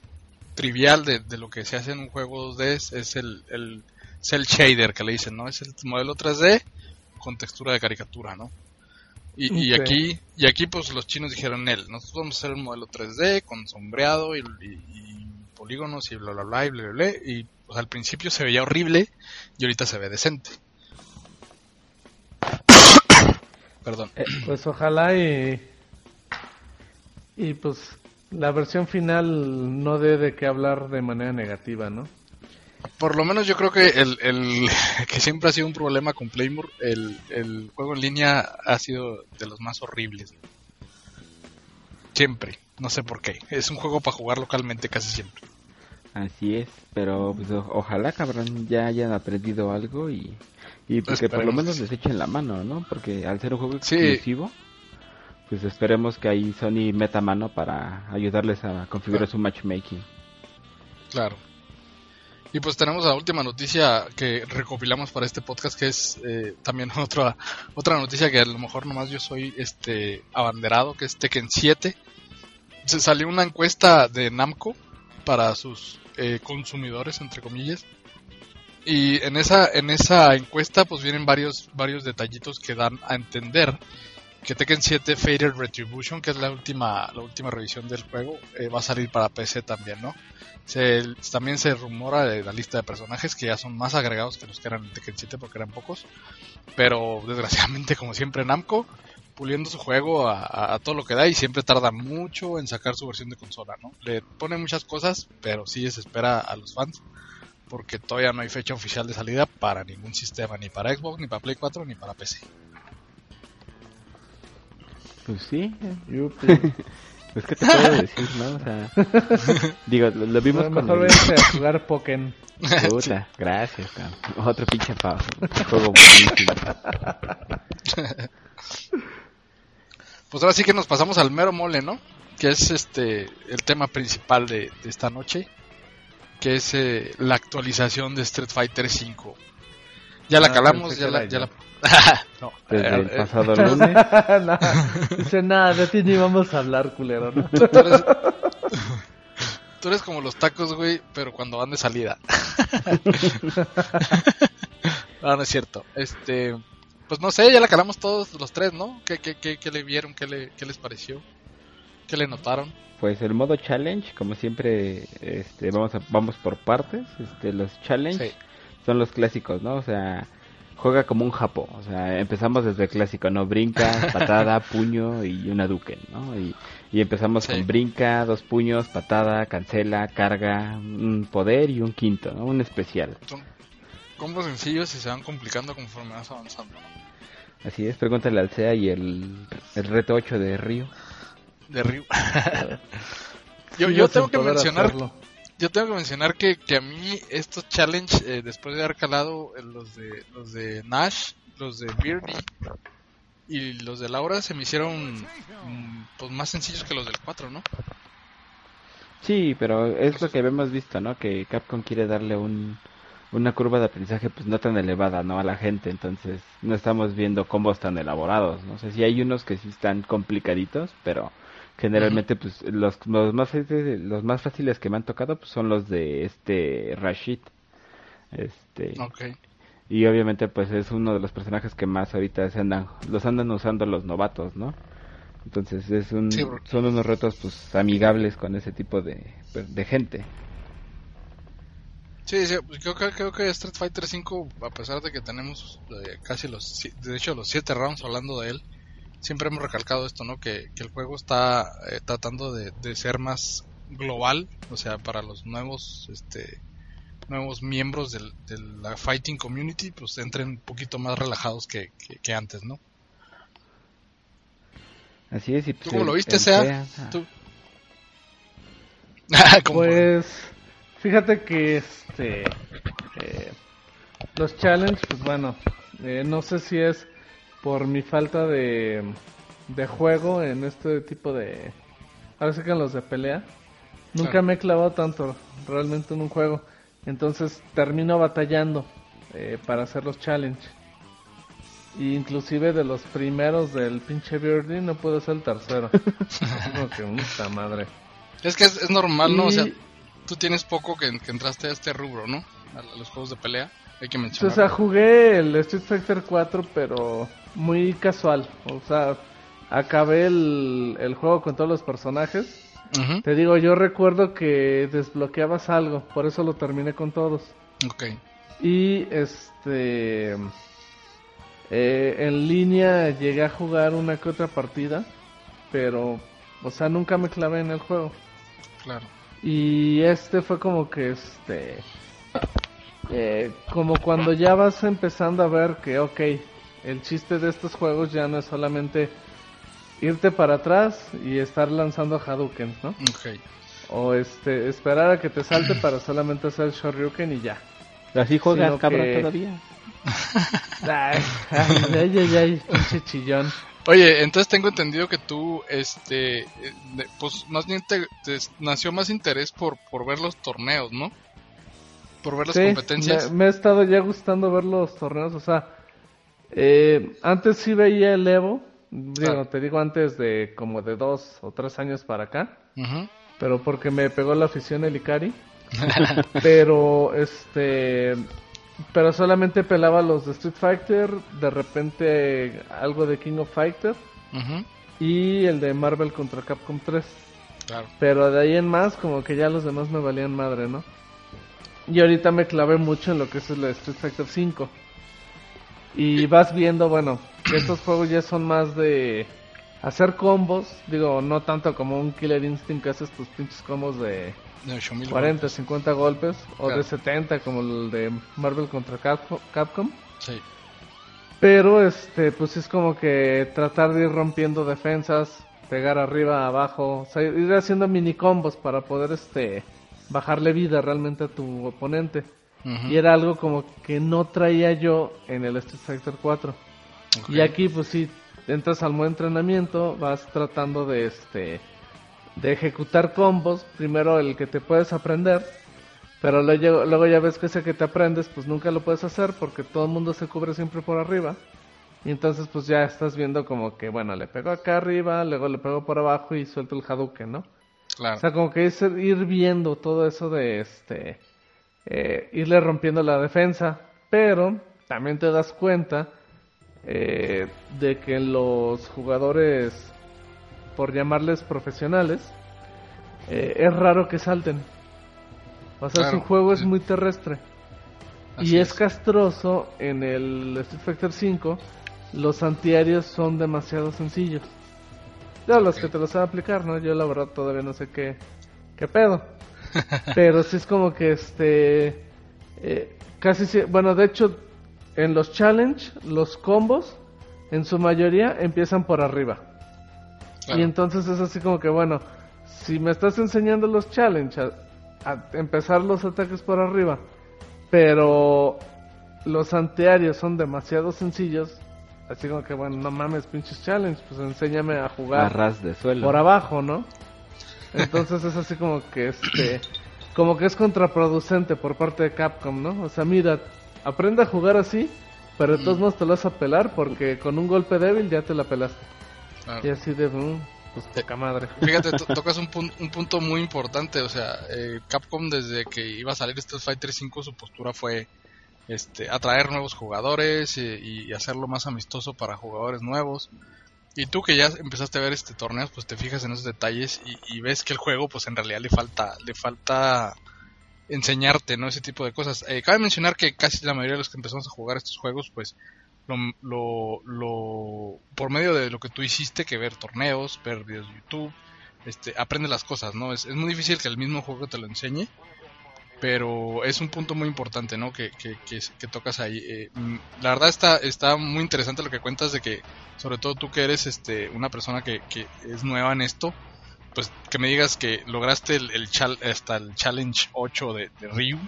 trivial de, de lo que se hace en un juego 2D es, es el, el cel shader que le dicen, ¿no? Es el modelo 3D con textura de caricatura, ¿no? Y, y aquí y aquí pues los chinos dijeron él, nosotros vamos a hacer un modelo 3D con sombreado y, y- y polígonos y bla bla bla y bla bla, bla, y pues al principio se veía horrible y ahorita se ve decente. Perdón. Pues ojalá y y pues la versión final no dé de qué hablar de manera negativa, ¿no? Por lo menos yo creo que el, el que siempre ha sido un problema con Playmore, el, el juego en línea ha sido de los más horribles. Siempre, no sé por qué. Es un juego para jugar localmente casi siempre. Así es, pero pues, o- ojalá cabrón ya hayan aprendido algo y, y pues, que por lo menos les echen la mano, ¿no? Porque al ser un juego Sí. exclusivo, pues esperemos que ahí Sony meta mano para ayudarles a configurar su matchmaking. Claro. Y pues tenemos la última noticia que recopilamos para este podcast, que es eh, también otra otra noticia que a lo mejor nomás yo soy este abanderado, que es Tekken 7. Se salió una encuesta de Namco para sus eh, consumidores, entre comillas. Y en esa en esa encuesta pues vienen varios varios detallitos que dan a entender que Tekken 7 Fated Retribution, que es la última la última revisión del juego, eh, va a salir para PC también, ¿no? Se, también se rumora la lista de personajes que ya son más agregados que los que eran en Tekken 7 porque eran pocos. Pero desgraciadamente, como siempre, Namco puliendo su juego a todo lo que da y siempre tarda mucho en sacar su versión de consola, ¿no? Le pone muchas cosas, pero sí desespera a los fans porque todavía no hay fecha oficial de salida para ningún sistema, ni para Xbox, ni para Play 4, ni para PC. Pues sí, Yupi. pues qué te puedo decir, ¿no? O sea, digo, lo, lo vimos con Mejor el- vete a jugar Pokémon. Puta, gracias, cabrón. Otro pinche pa juego buenísimo. Pues ahora sí que nos pasamos al mero mole, ¿no? Que es este el tema principal de, de esta noche. que es eh, la actualización de Street Fighter 5. Ya la Ah, calamos, ya que la, ya yo. la... no, Desde el eh, pasado lunes. no, dice nada, de ti ni vamos a hablar, culero, ¿no? tú, eres, tú eres como los tacos, güey, pero cuando van de salida. no, no es cierto. Este, pues no sé, ya la calamos todos los tres, ¿no? ¿Qué, qué, qué, qué le vieron? ¿Qué le, ¿Qué les pareció? ¿Qué le notaron? Pues el modo challenge, como siempre, este, vamos a, vamos por partes. Este, los challenge Sí. son los clásicos, ¿no? O sea, juega como un japo. O sea, empezamos desde el clásico, ¿no? Brinca, patada, puño y una duken, ¿no? Y, y empezamos Sí. con brinca, dos puños, patada, cancela, carga, un poder y un quinto, ¿no? Un especial. Son combos sencillos y se van complicando conforme vas avanzando. Así es, pregúntale al SEA y el, el reto 8 de Río. De Ryu. yo, yo tengo que mencionar hacerlo. Yo tengo que mencionar que, que a mí estos challenge eh, después de haber calado eh, los de los de Nash los de Beardy y los de Laura se me hicieron mm, pues más sencillos que los del 4 no Sí, pero es lo que habíamos visto, ¿no? Que Capcom quiere darle un, una curva de aprendizaje pues no tan elevada, ¿no? A la gente, entonces no estamos viendo combos tan elaborados, no sé si hay unos que sí están complicaditos, pero generalmente pues los, los más fáciles, los más fáciles que me han tocado pues son los de este Rashid. Este, okay y obviamente pues es uno de los personajes que más ahorita se andan los andan usando los novatos, ¿no? Entonces es un, Sí, son unos retos pues amigables con ese tipo de, pues, de gente. sí, sí pues, creo, que- creo que Street Fighter 5 a pesar de que tenemos eh, casi los de hecho los 7 rounds hablando de él siempre hemos recalcado esto no que, que el juego está eh, tratando de, de ser más global o sea para los nuevos este nuevos miembros del- de la fighting community pues entren un poquito más relajados que, que, que antes no Así es, y pues, ¿Tú cómo el- lo viste, Sea? ¿Tú? ¿Cómo? Pues, fíjate que este. eh, los challenge, pues bueno, eh, no sé si es por mi falta de, de juego en este tipo de. Ahora sí que en los de pelea. Nunca Claro. me he clavado tanto realmente en un juego. Entonces termino batallando eh, para hacer los challenge. Y inclusive de los primeros del pinche Birdie no puedo ser el tercero. Como que, puta madre. Es que es, es normal, ¿no? O sea, tú tienes poco que, que entraste a este rubro, ¿no? A, a los juegos de pelea. Hay que Sí, o mencionar. sea, jugué el Street Fighter 4, pero muy casual. O sea, acabé el, el juego con todos los personajes. Te digo, yo recuerdo que desbloqueabas algo, por eso lo terminé con todos. Ok. Y este. eh, en línea llegué a jugar una que otra partida, pero, o sea, nunca me clavé en el juego. Claro. Y este fue como que este. eh, como cuando ya vas empezando a ver que, ok, el chiste de estos juegos ya no es solamente irte para atrás y estar lanzando Hadouken, ¿no? Ok. O este, esperar a que te salte para solamente hacer Shoryuken y ya. Así juegas, Sino cabrón, que- todavía. Ay, ay, ay, ay, pinche chillón. Oye, entonces tengo entendido que tú, este, eh, pues más bien te, te nació más interés por, por ver los torneos, ¿no? Por ver las Sí, competencias. Me, me ha estado ya gustando ver los torneos, o sea, eh, antes sí veía el Evo, digo, Claro. te digo antes de como de dos o tres años para acá, pero porque me pegó la afición el Ikari, pero este, pero solamente pelaba los de Street Fighter, de repente algo de King of Fighter y el de Marvel contra Capcom 3. Claro. Pero de ahí en más, como que ya los demás me valían madre, ¿no? Y ahorita me clavé mucho en lo que es el Street Fighter 5. Y vas viendo, bueno, que estos juegos ya son más de hacer combos. Digo, no tanto como un Killer Instinct que haces tus pinches combos de De 8000 40, 50 golpes. O Claro. de 70 como el de Marvel contra Capco- Capcom. Sí. Pero este, pues es como que tratar de ir rompiendo defensas, pegar arriba, abajo, o sea, ir haciendo mini combos para poder este bajarle vida realmente a tu oponente. Y era algo como que no traía yo en el Street Fighter 4. Ok. Y aquí pues sí, entras al modo entrenamiento, vas tratando de este de ejecutar combos, primero el que te puedes aprender, Pero luego, luego ya ves que ese que te aprendes, pues nunca lo puedes hacer porque todo el mundo se cubre siempre por arriba. Y entonces pues ya estás viendo como que, bueno, le pego acá arriba, luego le pego por abajo y suelto el Hadouken, ¿no? Claro. O sea, como que es ir viendo todo eso de este. Eh, irle rompiendo la defensa. Pero también te das cuenta eh, de que los jugadores, por llamarles profesionales, eh, es raro que salten. O sea, Claro, su juego es muy terrestre. Así y es, castroso en el Street Fighter V. Los antiaéreos son demasiado sencillos. Yo los que te los saben aplicar, ¿no? Yo la verdad todavía no sé qué, qué pedo. Pero sí es como que este... eh, casi si- Bueno, de hecho, en los challenge, los combos, en su mayoría empiezan por arriba. Claro. Y entonces es así como que, bueno, si me estás enseñando los challenge a, a empezar los ataques por arriba, pero los antiaéreos son demasiado sencillos, así como que, bueno, no mames, pinches challenge, pues enséñame a jugar de suelo. por abajo, ¿no? Entonces es así como que, este, como que es contraproducente por parte de Capcom, ¿no? O sea, mira, aprende a jugar así, pero de todos modos te lo vas a pelar porque con un golpe débil ya te la pelaste. Claro. Y así de, mm, pues poca madre. Fíjate, to- tocas un, pun- un punto muy importante, o sea, eh, Capcom desde que iba a salir Street Fighter V su postura fue este, atraer nuevos jugadores eh, y, y hacerlo más amistoso para jugadores nuevos. Y tú que ya empezaste a ver este torneos, pues te fijas en esos detalles y, y ves que el juego, pues en realidad le falta, le falta enseñarte, ¿no? Ese tipo de cosas. Eh, cabe mencionar que casi la mayoría de los que empezamos a jugar estos juegos, pues lo, lo, lo- por medio de lo que tú hiciste, que ver torneos, ver videos de YouTube, este, aprende las cosas, ¿no? Es, es muy difícil que el mismo juego te lo enseñe, pero es un punto muy importante, ¿no? Que, que, que, que tocas ahí. Eh, mm, la verdad está, está muy interesante lo que cuentas de que, sobre todo tú que eres este, una persona que, que es nueva en esto, pues que me digas que lograste el, el chal- hasta el Challenge 8 de, Ryu,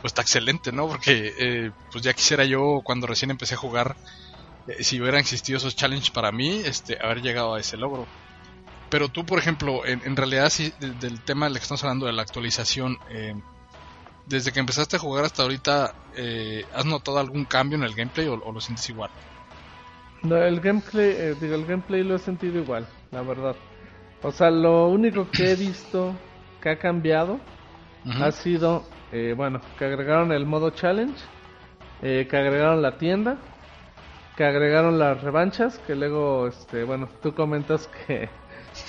pues está excelente, ¿no? Porque eh, pues ya quisiera yo cuando recién empecé a jugar, eh, si hubieran existido esos challenges para mí, este, haber llegado a ese logro. Pero tú, por ejemplo, en, realidad sí, de- del tema del que estamos hablando, de la actualización, eh, desde que empezaste a jugar hasta ahorita, eh, ¿has notado algún cambio en el gameplay o, o lo sientes igual? No, el gameplay, eh, digo, el gameplay lo he sentido igual, la verdad. O sea, lo único que he visto que ha cambiado ha sido, eh, bueno, que agregaron el modo challenge, eh, que agregaron la tienda, que agregaron las revanchas, que luego, este, bueno, tú comentas que,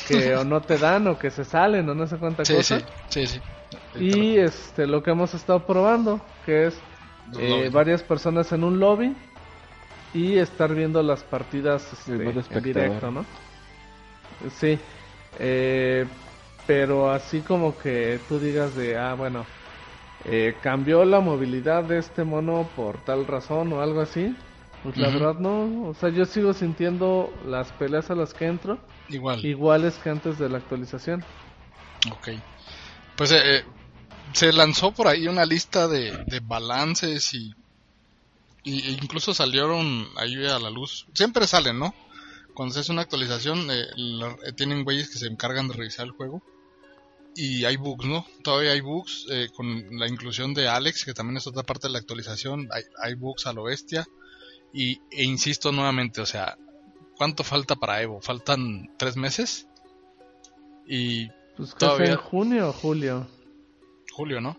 que o no te dan o que se salen o no sé cuánta Sí, cosa. sí, sí, sí. Y este, lo que hemos estado probando, que es eh, varias personas en un lobby y estar viendo las partidas este, en directo, ¿no? Sí, eh, pero así como que tú digas de, ah, bueno, eh, cambió la movilidad de este mono por tal razón o algo así. Pues la verdad no, o sea, yo sigo sintiendo las peleas a las que entro Igual. iguales que antes de la actualización. Ok. Pues eh, eh, se lanzó por ahí una lista de, de balances y, y incluso salieron ahí a la luz. Siempre salen, ¿no? Cuando se hace una actualización, eh, la- eh, tienen güeyes que se encargan de revisar el juego. Y hay bugs, ¿no? Todavía hay bugs eh, con la inclusión de Alex, que también es otra parte de la actualización. Hay, hay bugs a lo bestia. Y, e insisto nuevamente, o sea, ¿cuánto falta para Evo? ¿Faltan tres meses? Y Pues Todavía- en junio o julio. Julio, ¿no?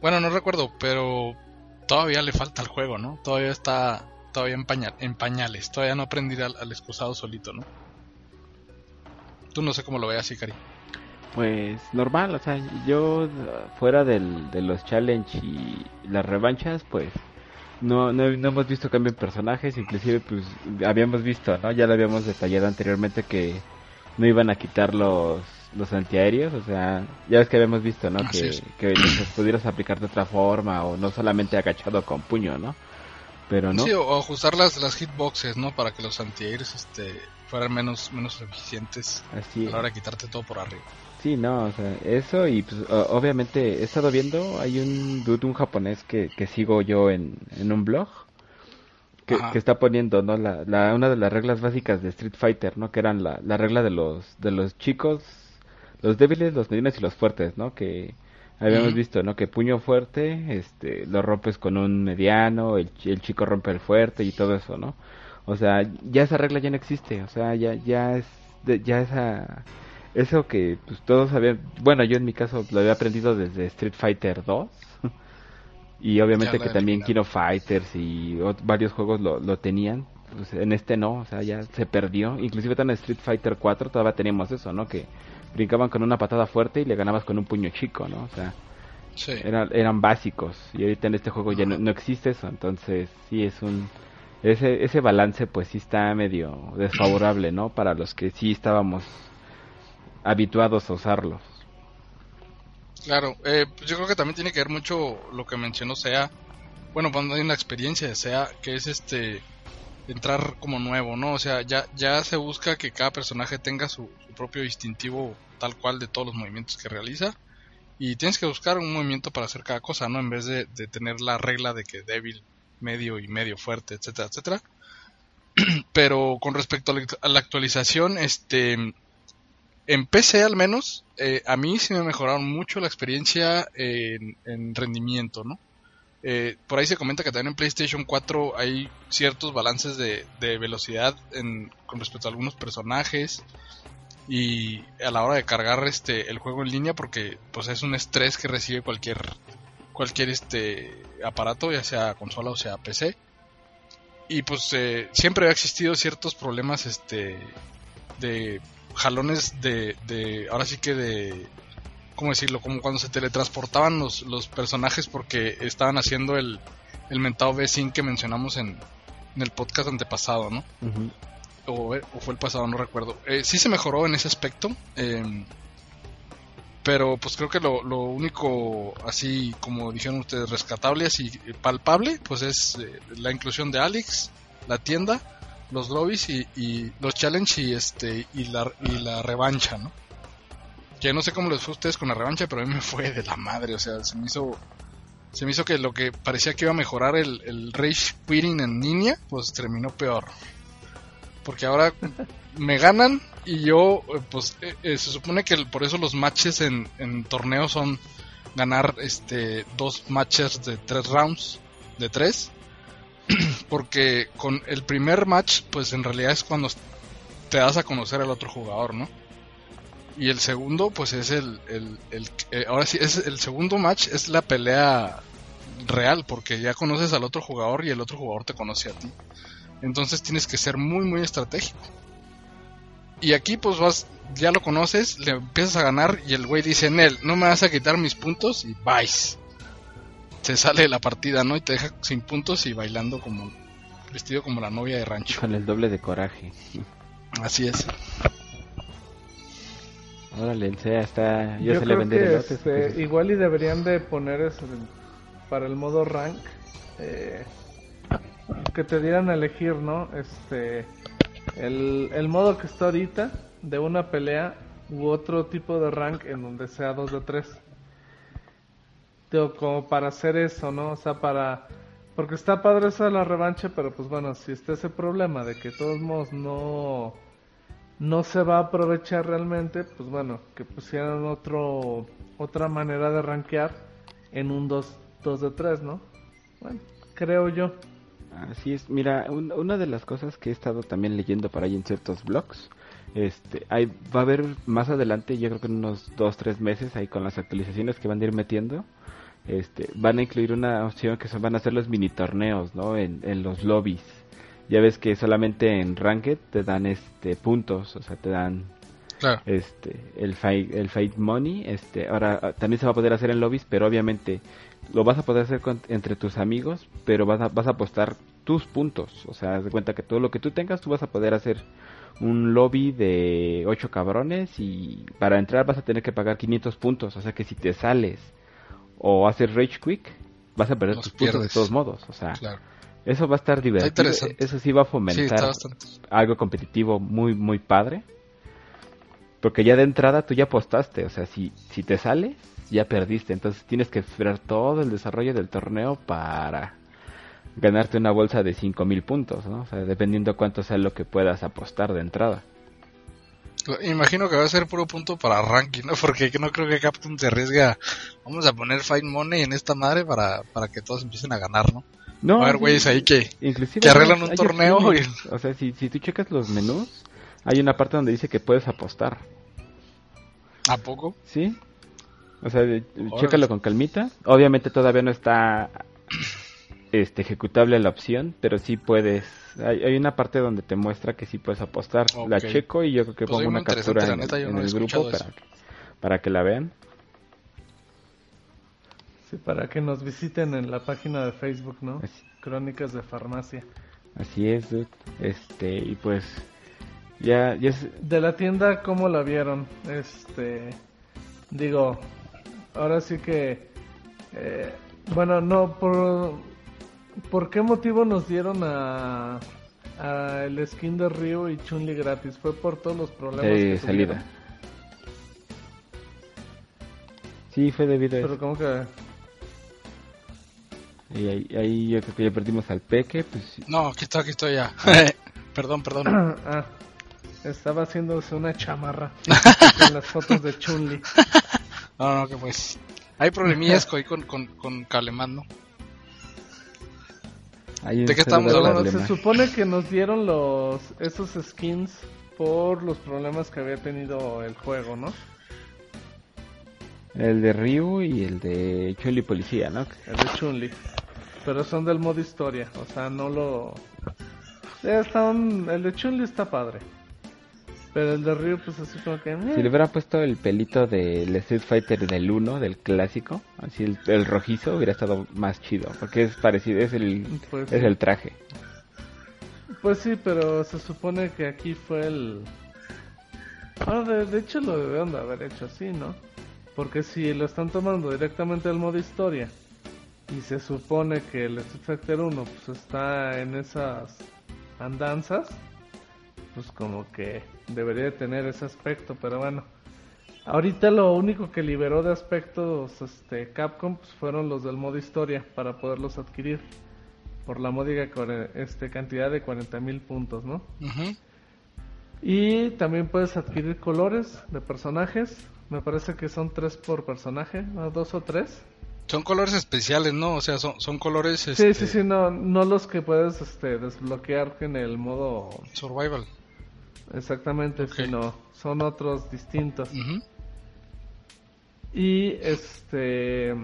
Bueno, no recuerdo, pero todavía le falta al juego, ¿no? Todavía está todavía en, pañal- en pañales. Todavía no aprendí al, al excusado solito, ¿no? Tú no sé cómo lo veas, Ikari. Pues normal, o sea, yo fuera del, de los challenge y las revanchas, pues no, no, no hemos visto cambio en personajes, inclusive pues habíamos visto, ¿no? Ya lo habíamos detallado anteriormente que no iban a quitar los, los antiaéreos, o sea, ya ves que habíamos visto, ¿no? Así Que, es. que los pudieras aplicar de otra forma o no solamente agachado con puño, ¿no? Pero no. Sí, o, ajustar las, las hitboxes, ¿no? Para que los antiaéreos este, fueran menos, menos eficientes Así a la hora de quitarte todo por arriba. Sí, no, o sea, eso y pues obviamente he estado viendo, hay un dude, un japonés que, que sigo yo en, en un blog que, que está poniendo, ¿no? La, la, una de las reglas básicas de Street Fighter, ¿no? Que eran la, la regla de los, de los chicos, los débiles, los medianos y los fuertes, ¿no? Que Habíamos visto, ¿no? Que puño fuerte, este, lo rompes con un mediano, el, el chico rompe el fuerte y todo eso, ¿no? O sea, ya esa regla ya no existe, o sea, ya, ya es, ya esa, eso que pues todos habían, bueno, yo en mi caso lo había aprendido desde Street Fighter 2 y obviamente que también of Fighters y varios juegos lo, lo tenían, pues en este no, o sea, ya se perdió, inclusive en Street Fighter 4 todavía teníamos eso, ¿no? Que brincaban con una patada fuerte y le ganabas con un puño chico, ¿no? O sea, Sí. eran, eran básicos y ahorita en este juego ya no, no existe eso, entonces sí es un... Ese, ese balance pues sí está medio desfavorable, ¿no? Para los que sí estábamos habituados a usarlos. Claro, eh, pues yo creo que también tiene que ver mucho lo que mencionó Sea, bueno, cuando hay una experiencia Sea, que es este entrar como nuevo, ¿no? O sea, ya, ya se busca que cada personaje tenga su, propio distintivo tal cual de todos los movimientos que realiza. Y tienes que buscar un movimiento para hacer cada cosa, ¿no? En vez de, de tener la regla de que débil, medio y medio fuerte, etcétera, etcétera. Pero con respecto a la- a la actualización, este, en PC al menos, eh, a mí sí me mejoraron mucho la experiencia en, en rendimiento, ¿no? Eh, por ahí se comenta que también en PlayStation 4 hay ciertos balances de, de velocidad en, con respecto a algunos personajes y a la hora de cargar este el juego en línea porque pues es un estrés que recibe cualquier cualquier este aparato ya sea consola o sea PC y pues eh, siempre ha existido ciertos problemas este de jalones de, de ahora sí que de cómo decirlo como cuando se teletransportaban los, los personajes porque estaban haciendo el el mentado V-Sync que mencionamos en, en el podcast antepasado no o, o fue el pasado, no recuerdo. Eh, sí se mejoró en ese aspecto, eh, pero pues creo que lo, lo único, así como dijeron ustedes, rescatable, así palpable, pues es eh, la inclusión de Alex, la tienda, los lobbies y, y los challenge y este y la, y la revancha, ¿no? Que no sé cómo les fue a ustedes con la revancha, pero a mí me fue de la madre, o sea, se me hizo se me hizo que lo que parecía que iba a mejorar el, el rage quitting en línea, pues terminó peor. Porque ahora me ganan y yo eh, pues eh, eh, se supone que el- por eso los matches en, en torneos son ganar este dos matches de tres rounds de tres porque con el primer match pues en realidad es cuando te das a conocer al otro jugador no y el segundo pues es el, el, el- eh, ahora sí es el segundo match es la pelea real porque ya conoces al otro jugador y el otro jugador te conoce a ti entonces tienes que ser muy, muy estratégico. Y aquí pues vas, ya lo conoces, le empiezas a ganar y el güey dice en él, no me vas a quitar mis puntos y vais. Se sale de la partida, ¿no? Y te deja sin puntos y bailando como vestido como la novia de rancho. Con el doble de coraje. Así es. Órale, SEA está... Yo, Yo se le elotes, este, pues, igual y deberían de poner eso para el modo rank eh, que te dieran a elegir, ¿no? Este el, el modo que está ahorita de una pelea u otro tipo de rank en donde sea 2 de 3. Digo, como para hacer eso, ¿no? O sea, para... Porque está padre eso de la revancha, pero pues bueno, si está ese problema de que de todos modos no no se va a aprovechar realmente, pues bueno, que pusieran otro otra manera de rankear en un 2 2 de 3, ¿no? Bueno, creo yo. Así es, mira, un- una de las cosas que he estado también leyendo por ahí en ciertos blogs, este, hay, va a haber más adelante, yo creo que en unos dos, tres meses, ahí con las actualizaciones que van a ir metiendo, este, van a incluir una opción que son, van a ser los mini torneos, ¿no? En, en los lobbies. Ya ves que solamente en Ranked te dan este puntos, o sea, te dan Claro. este el fight el fight money este ahora ah, también se va a poder hacer en lobbies pero obviamente lo vas a poder hacer con- entre tus amigos pero vas a vas a apostar tus puntos o sea haz de cuenta que todo lo que tú tengas tú vas a poder hacer un lobby de ocho cabrones y para entrar vas a tener que pagar 500 puntos o sea que si te sales o haces rage quick vas a perder Los tus puntos de todos modos o sea Claro. Eso va a estar divertido eso sí va a fomentar algo competitivo muy muy padre. Porque ya de entrada tú ya apostaste o sea si si te sales ya perdiste. Entonces tienes que esperar todo el desarrollo del torneo para ganarte una bolsa de 5000 puntos no o sea dependiendo cuánto sea lo que puedas apostar de entrada. Imagino que va a ser puro punto para ranking, ¿no? Porque no creo que Capcom se arriesgue a... Vamos a poner Fight Money en esta madre para, para que todos empiecen a ganar, ¿no? No, a ver, sí, güeyes ahí que... inclusive que arreglan un torneo y- O sea, si, si tú checas los menús, hay una parte donde dice que puedes apostar, ¿A poco? ¿sí? O sea, de- chécalo con calmita. Obviamente todavía no está este ejecutable la opción, pero sí puedes. Hay, hay una parte donde te muestra que sí puedes apostar. La checo y yo creo que Pues pongo una captura en, en el grupo para, para que la vean. Sí, para que nos visiten en la página de Facebook, ¿no? Así. Crónicas de Farmacia. Así es, dude. Este, y pues ya, De la tienda, ¿cómo la vieron? Este, digo, ahora sí que, eh, bueno, no, por, ¿por qué motivo nos dieron a, a el skin de Ryu y Chun-Li gratis? ¿Fue por todos los problemas de que salida. tuvieron? Sí, fue debido a eso. Pero como que, Y ahí, ahí yo creo que ya perdimos al Peque, pues No, aquí estoy, aquí estoy ya. perdón, perdón. ah, estaba haciéndose una chamarra con las fotos de Chun-Li. No, no, que pues... Hay problemillas con, con, con, con Calemán, ¿no? ahí ¿De qué estamos hablando? se supone que nos dieron los esos skins por los problemas que había tenido el juego, ¿no? El de Ryu y el de Chuli Policía, ¿no? El de Chun-Li. Pero son del modo historia, o sea, no lo... Está un- El de Chun-Li está padre. Pero el de Ryu, pues así como que... eh. Si le hubiera puesto el pelito del Street Fighter del 1, del clásico, así el, el rojizo, hubiera estado más chido, porque es parecido, es el, Pues es el traje. Pues sí, pero se supone que aquí fue el... Ahora, de, de hecho lo debieron de haber hecho así, ¿no? Porque si lo están tomando directamente del modo historia y se supone que el Street Fighter 1 pues está en esas andanzas, pues como que debería de tener ese aspecto, pero bueno. Ahorita lo único que liberó de aspectos este Capcom pues, fueron los del modo historia para poderlos adquirir por la módica este, cantidad de 40.000 puntos, ¿no? Y también puedes adquirir colores de personajes. Me parece que son tres por personaje, ¿no? dos o tres. Son colores especiales, ¿no? O sea, son, son colores... Sí, este, sí, sí, no, no los que puedes este, desbloquear en el modo Survival. exactamente, Ok. sino son otros distintos. Y este,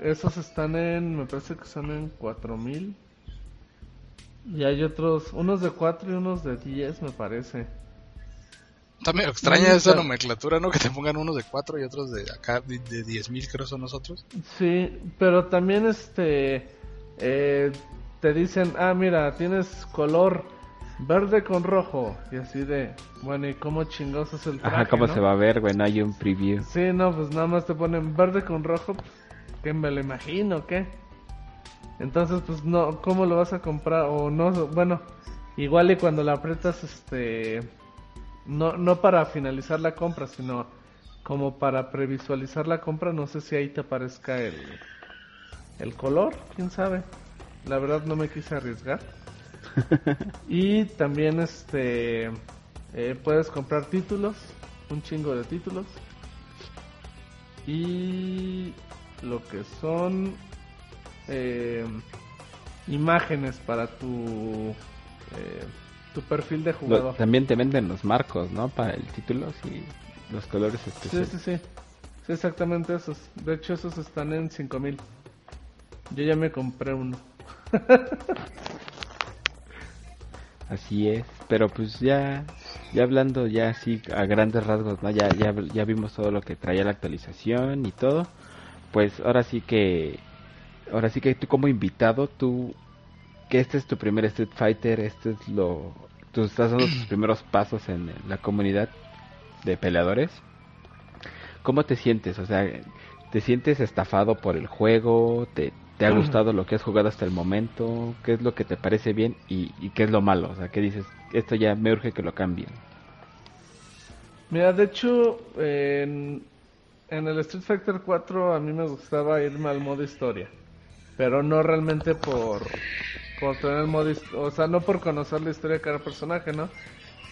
esos están en, me parece que son en 4000. Y hay otros, unos de 4 y unos de 10, me parece. Está medio extraña esa está- nomenclatura, ¿no? Que te pongan unos de 4 y otros de acá, de, de 10.000 creo son nosotros. Sí, pero también este eh, te dicen, ah, mira, tienes color verde con rojo y así de, bueno, ¿y cómo chingoso es el traje? Ajá, ¿cómo no? se va a ver, güey? No hay un preview. Sí, no, pues nada más te ponen verde con rojo, pues, que me lo imagino, ¿qué? Entonces, pues no, ¿cómo lo vas a comprar? O no, bueno, igual y cuando la aprietas, este, no, no para finalizar la compra, sino como para previsualizar la compra, no sé si ahí te aparezca el, el color, quién sabe. La verdad no me quise arriesgar. y también, este, eh, puedes comprar títulos, un chingo de títulos. Y lo que son eh, imágenes para tu eh, tu perfil de Lo- jugador. también te venden los marcos, ¿no? Para el título, sí. Los colores Sí, especiales. sí, sí. Sí, exactamente esos. De hecho, esos están en 5000. Yo ya me compré uno. Así es, pero pues ya, ya hablando ya así a grandes rasgos, ¿no? Ya, ya, ya vimos todo lo que traía la actualización y todo. Pues ahora sí que, ahora sí que tú como invitado, tú, que este es tu primer Street Fighter, este es lo, tú estás dando tus primeros pasos en la comunidad de peleadores. ¿Cómo te sientes? O sea, ¿te sientes estafado por el juego? ¿Te, te ha gustado lo que has jugado hasta el momento? ¿Qué es lo que te parece bien y, y qué es lo malo? O sea, ¿qué dices? Esto ya me urge que lo cambien. Mira, de hecho, en, en el Street Fighter 4 a mí me gustaba irme al modo historia. Pero no realmente por, por tener el modo O sea, no por conocer la historia de cada personaje, ¿no?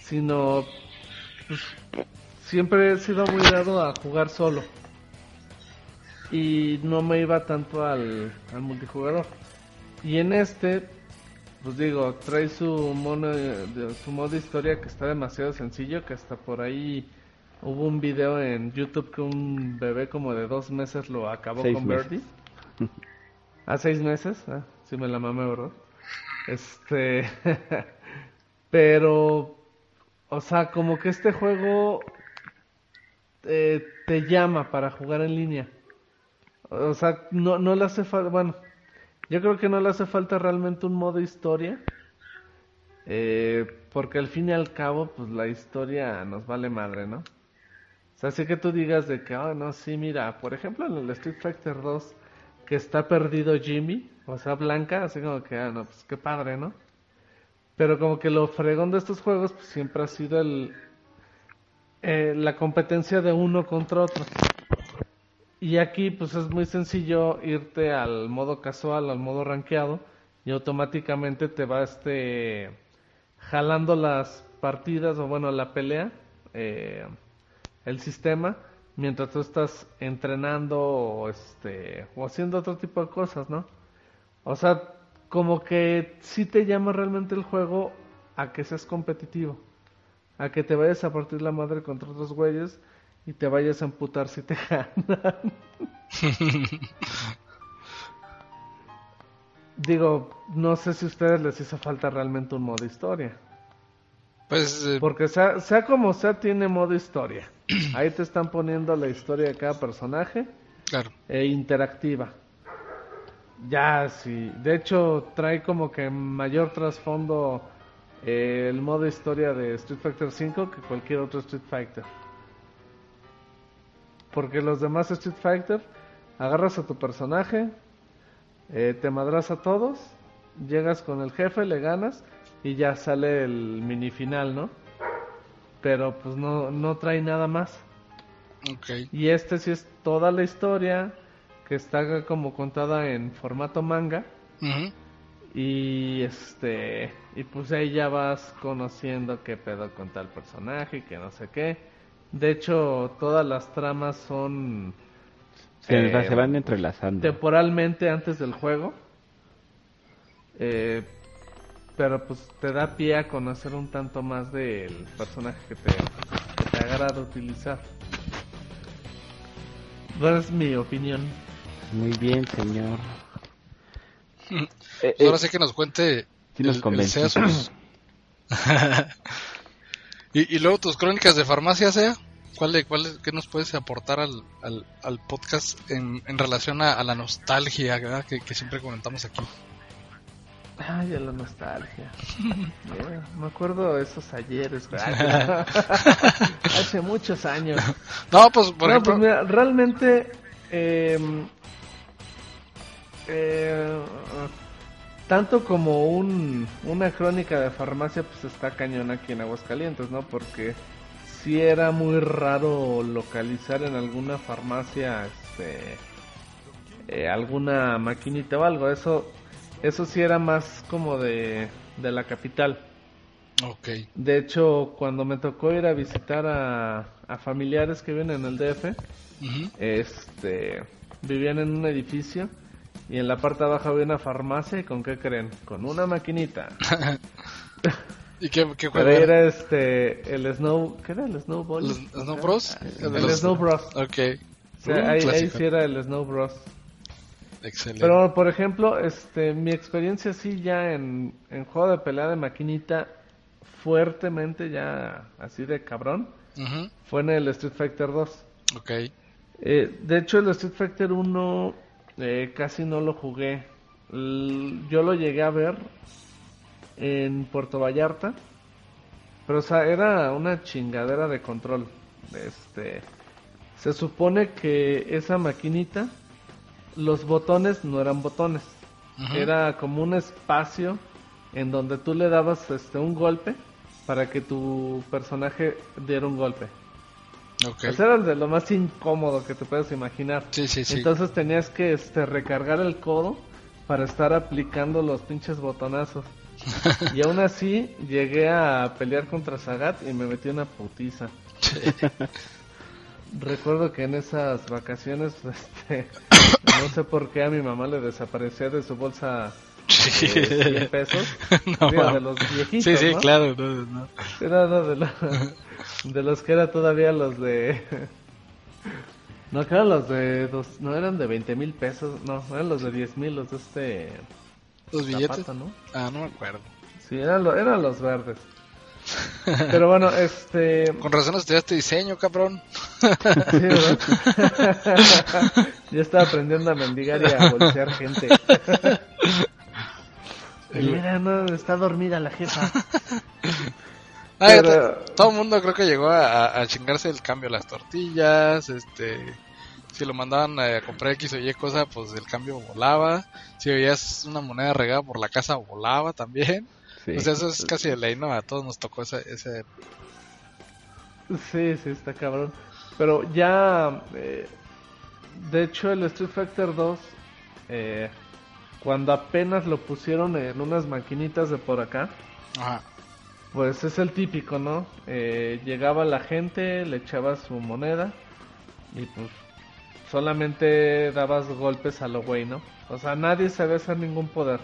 Sino pues, siempre he sido muy dado a jugar solo. Y no me iba tanto al, al multijugador. Y en este, pues digo, trae su mono, su modo historia que está demasiado sencillo, que hasta por ahí hubo un video en YouTube que un bebé como de dos meses lo acabó Seis con. Birdie. ¿A seis meses? Ah, sí me la mamé, ¿verdad? Este... Pero... O sea, como que este juego eh, te llama para jugar en línea. O sea, no, no le hace falta... Bueno, yo creo que no le hace falta realmente un modo historia. eh, porque al fin y al cabo, pues la historia nos vale madre, ¿no? O sea, así que tú digas de que, ah, no, sí, mira, por ejemplo en el Street Fighter 2, que está perdido Jimmy, o sea, Blanca, así como que, ah, no, pues qué padre, ¿no? Pero como que lo fregón de estos juegos, pues siempre ha sido el, eh, la competencia de uno contra otro. Y aquí, pues es muy sencillo irte al modo casual, al modo rankeado, y automáticamente te va este jalando las partidas, o bueno, la pelea, eh, el sistema, mientras tú estás entrenando o, este, o haciendo otro tipo de cosas, ¿no? O sea, como que sí te llama realmente el juego a que seas competitivo, a que te vayas a partir la madre contra otros güeyes y te vayas a emputar si te ganan. Digo, no sé si a ustedes les hizo falta realmente un modo historia. Pues eh, Porque sea, sea como sea, tiene modo historia. Ahí te están poniendo la historia de cada personaje claro. e interactiva. Ya, sí. De hecho, trae como que mayor trasfondo eh, el modo historia de Street Fighter V que cualquier otro Street Fighter. Porque los demás Street Fighter, agarras a tu personaje, eh, te madras a todos, llegas con el jefe, le ganas y ya sale el mini final, ¿no? Pero pues no, no trae nada más. Y este sí es toda la historia que está como contada en formato manga y este y pues ahí ya vas conociendo qué pedo con tal personaje y que no sé qué. De hecho, todas las tramas son Se, eh, se van entrelazando. temporalmente antes del juego. Eh, pero pues te da pie a conocer un tanto más del personaje que te, que te agrada utilizar. Bueno, es mi opinión. Muy bien, señor. Eh, Pues eh, ahora sí que nos cuente sí nos el- el convenció. Sea sus- y, y luego tus crónicas de farmacia, sea. ¿Cuál, de- cuál, ¿Qué nos puedes aportar al, al, al podcast en, en relación a, a la nostalgia que, que siempre comentamos aquí? Ay, a la nostalgia. Eh, me acuerdo de esos ayeres. Hace muchos años. No, pues por no, ejemplo, pues mira, realmente eh, eh, tanto como un, una crónica de farmacia pues está cañón aquí en Aguascalientes, ¿no? Porque sí era muy raro localizar en alguna farmacia este eh, alguna maquinita o algo, eso eso sí era más como de, de la capital. ok. De hecho, cuando me tocó ir a visitar a, a familiares que viven en el DF, Ujú. este, vivían en un edificio y en la parte abajo había una farmacia y con qué creen, con una maquinita. ¿Y qué, qué juego era? era este, el Snow, ¿qué era el Snowball? ¿Los Snow Bros? El, De los- Snow Bros. Ok. O sea, Un ahí, ahí sí era el Snow Bros. Excelente. Pero, por ejemplo, este, mi experiencia sí ya en, en juego de pelea de maquinita, fuertemente ya así de cabrón, Ujú. fue en el Street Fighter 2. Ok. Eh, de hecho, el Street Fighter 1 eh, casi no lo jugué. L- yo lo llegué a ver en Puerto Vallarta. Pero, o sea, era una chingadera de control. Este, se supone que esa maquinita, los botones no eran botones. Era como un espacio en donde tú le dabas este un golpe para que tu personaje diera un golpe. Ok. Ese era el de lo más incómodo que te puedes imaginar. Sí, sí, sí. Entonces tenías que este, recargar el codo para estar aplicando los pinches botonazos. Y aún así llegué a pelear contra Sagat y me metí una putiza. Recuerdo que en esas vacaciones, este, no sé por qué a mi mamá le desaparecía de su bolsa eh, 100 pesos. No, Digo, de los viejitos, Sí, sí, ¿no? claro. no, no. Era no, de, lo- de los que era todavía los de... No, que eran los de... Dos, no, eran de 20 mil pesos. No, eran los de 10 mil, los de este... Los billetes. Zapata, ¿no? Ah, no me acuerdo. Sí, eran, lo- eran los verdes. Pero bueno, este... Con razón estudiaste diseño, cabrón. Sí, ¿verdad? Yo estaba aprendiendo a mendigar y a bolsear gente. Mira, no, está dormida la jefa. Ay, Pero- to- Todo el mundo creo que llegó a, a- a chingarse el cambio de las tortillas, este, si lo mandaban a comprar X o Y cosa, pues el cambio volaba, si veías una moneda regada por la casa, volaba también, Sí. o sea, eso es casi de ley, ¿no? A todos nos tocó ese, ese Sí, sí, está cabrón. Pero ya, eh, de hecho, el Street Fighter 2, eh, cuando apenas lo pusieron en unas maquinitas de por acá, Ajá. pues es el típico, ¿no? Eh, llegaba la gente, le echaba su moneda y pues solamente dabas golpes a lo güey, ¿no? O sea, nadie sabía hacer ningún poder.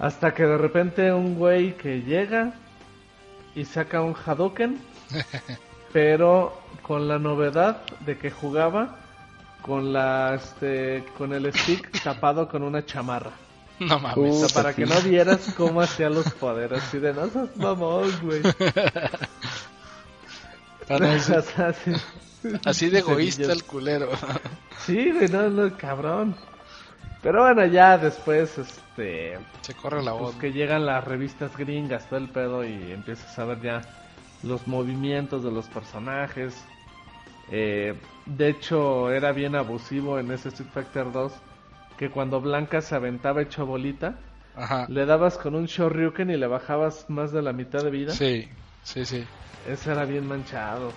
Hasta que de repente un güey que llega y saca un Hadouken, pero con la novedad de que jugaba con la este con el stick tapado con una chamarra. No mames. O sea, Puta, para que no vieras cómo hacía los poderes. Así de, no seas mamón, güey. Ah, no, O sí. sea, así, Así de egoísta el culero. Sí, güey, no, no, cabrón. Pero bueno, ya después, este... Se corre la voz. Pues que llegan las revistas gringas, todo el pedo, y empiezas a ver ya los movimientos de los personajes. Eh, de hecho, era bien abusivo en ese Street Fighter 2 que cuando Blanca se aventaba hecho bolita, Ajá. le dabas con un Shoryuken y le bajabas más de la mitad de vida. Sí, sí, sí. Ese era bien manchado.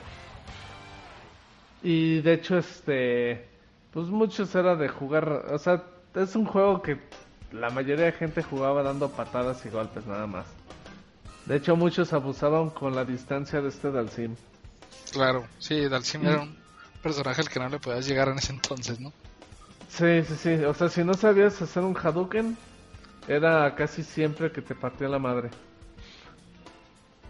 Y de hecho, este, pues muchos era de jugar, o sea, es un juego que la mayoría de gente jugaba dando patadas y golpes nada más. De hecho, muchos abusaban con la distancia de este Dalsim. Claro, sí, Dalsim era un personaje al que no le podías llegar en ese entonces, ¿no? Sí, sí, sí. O sea, si no sabías hacer un Hadouken, era casi siempre que te partía la madre.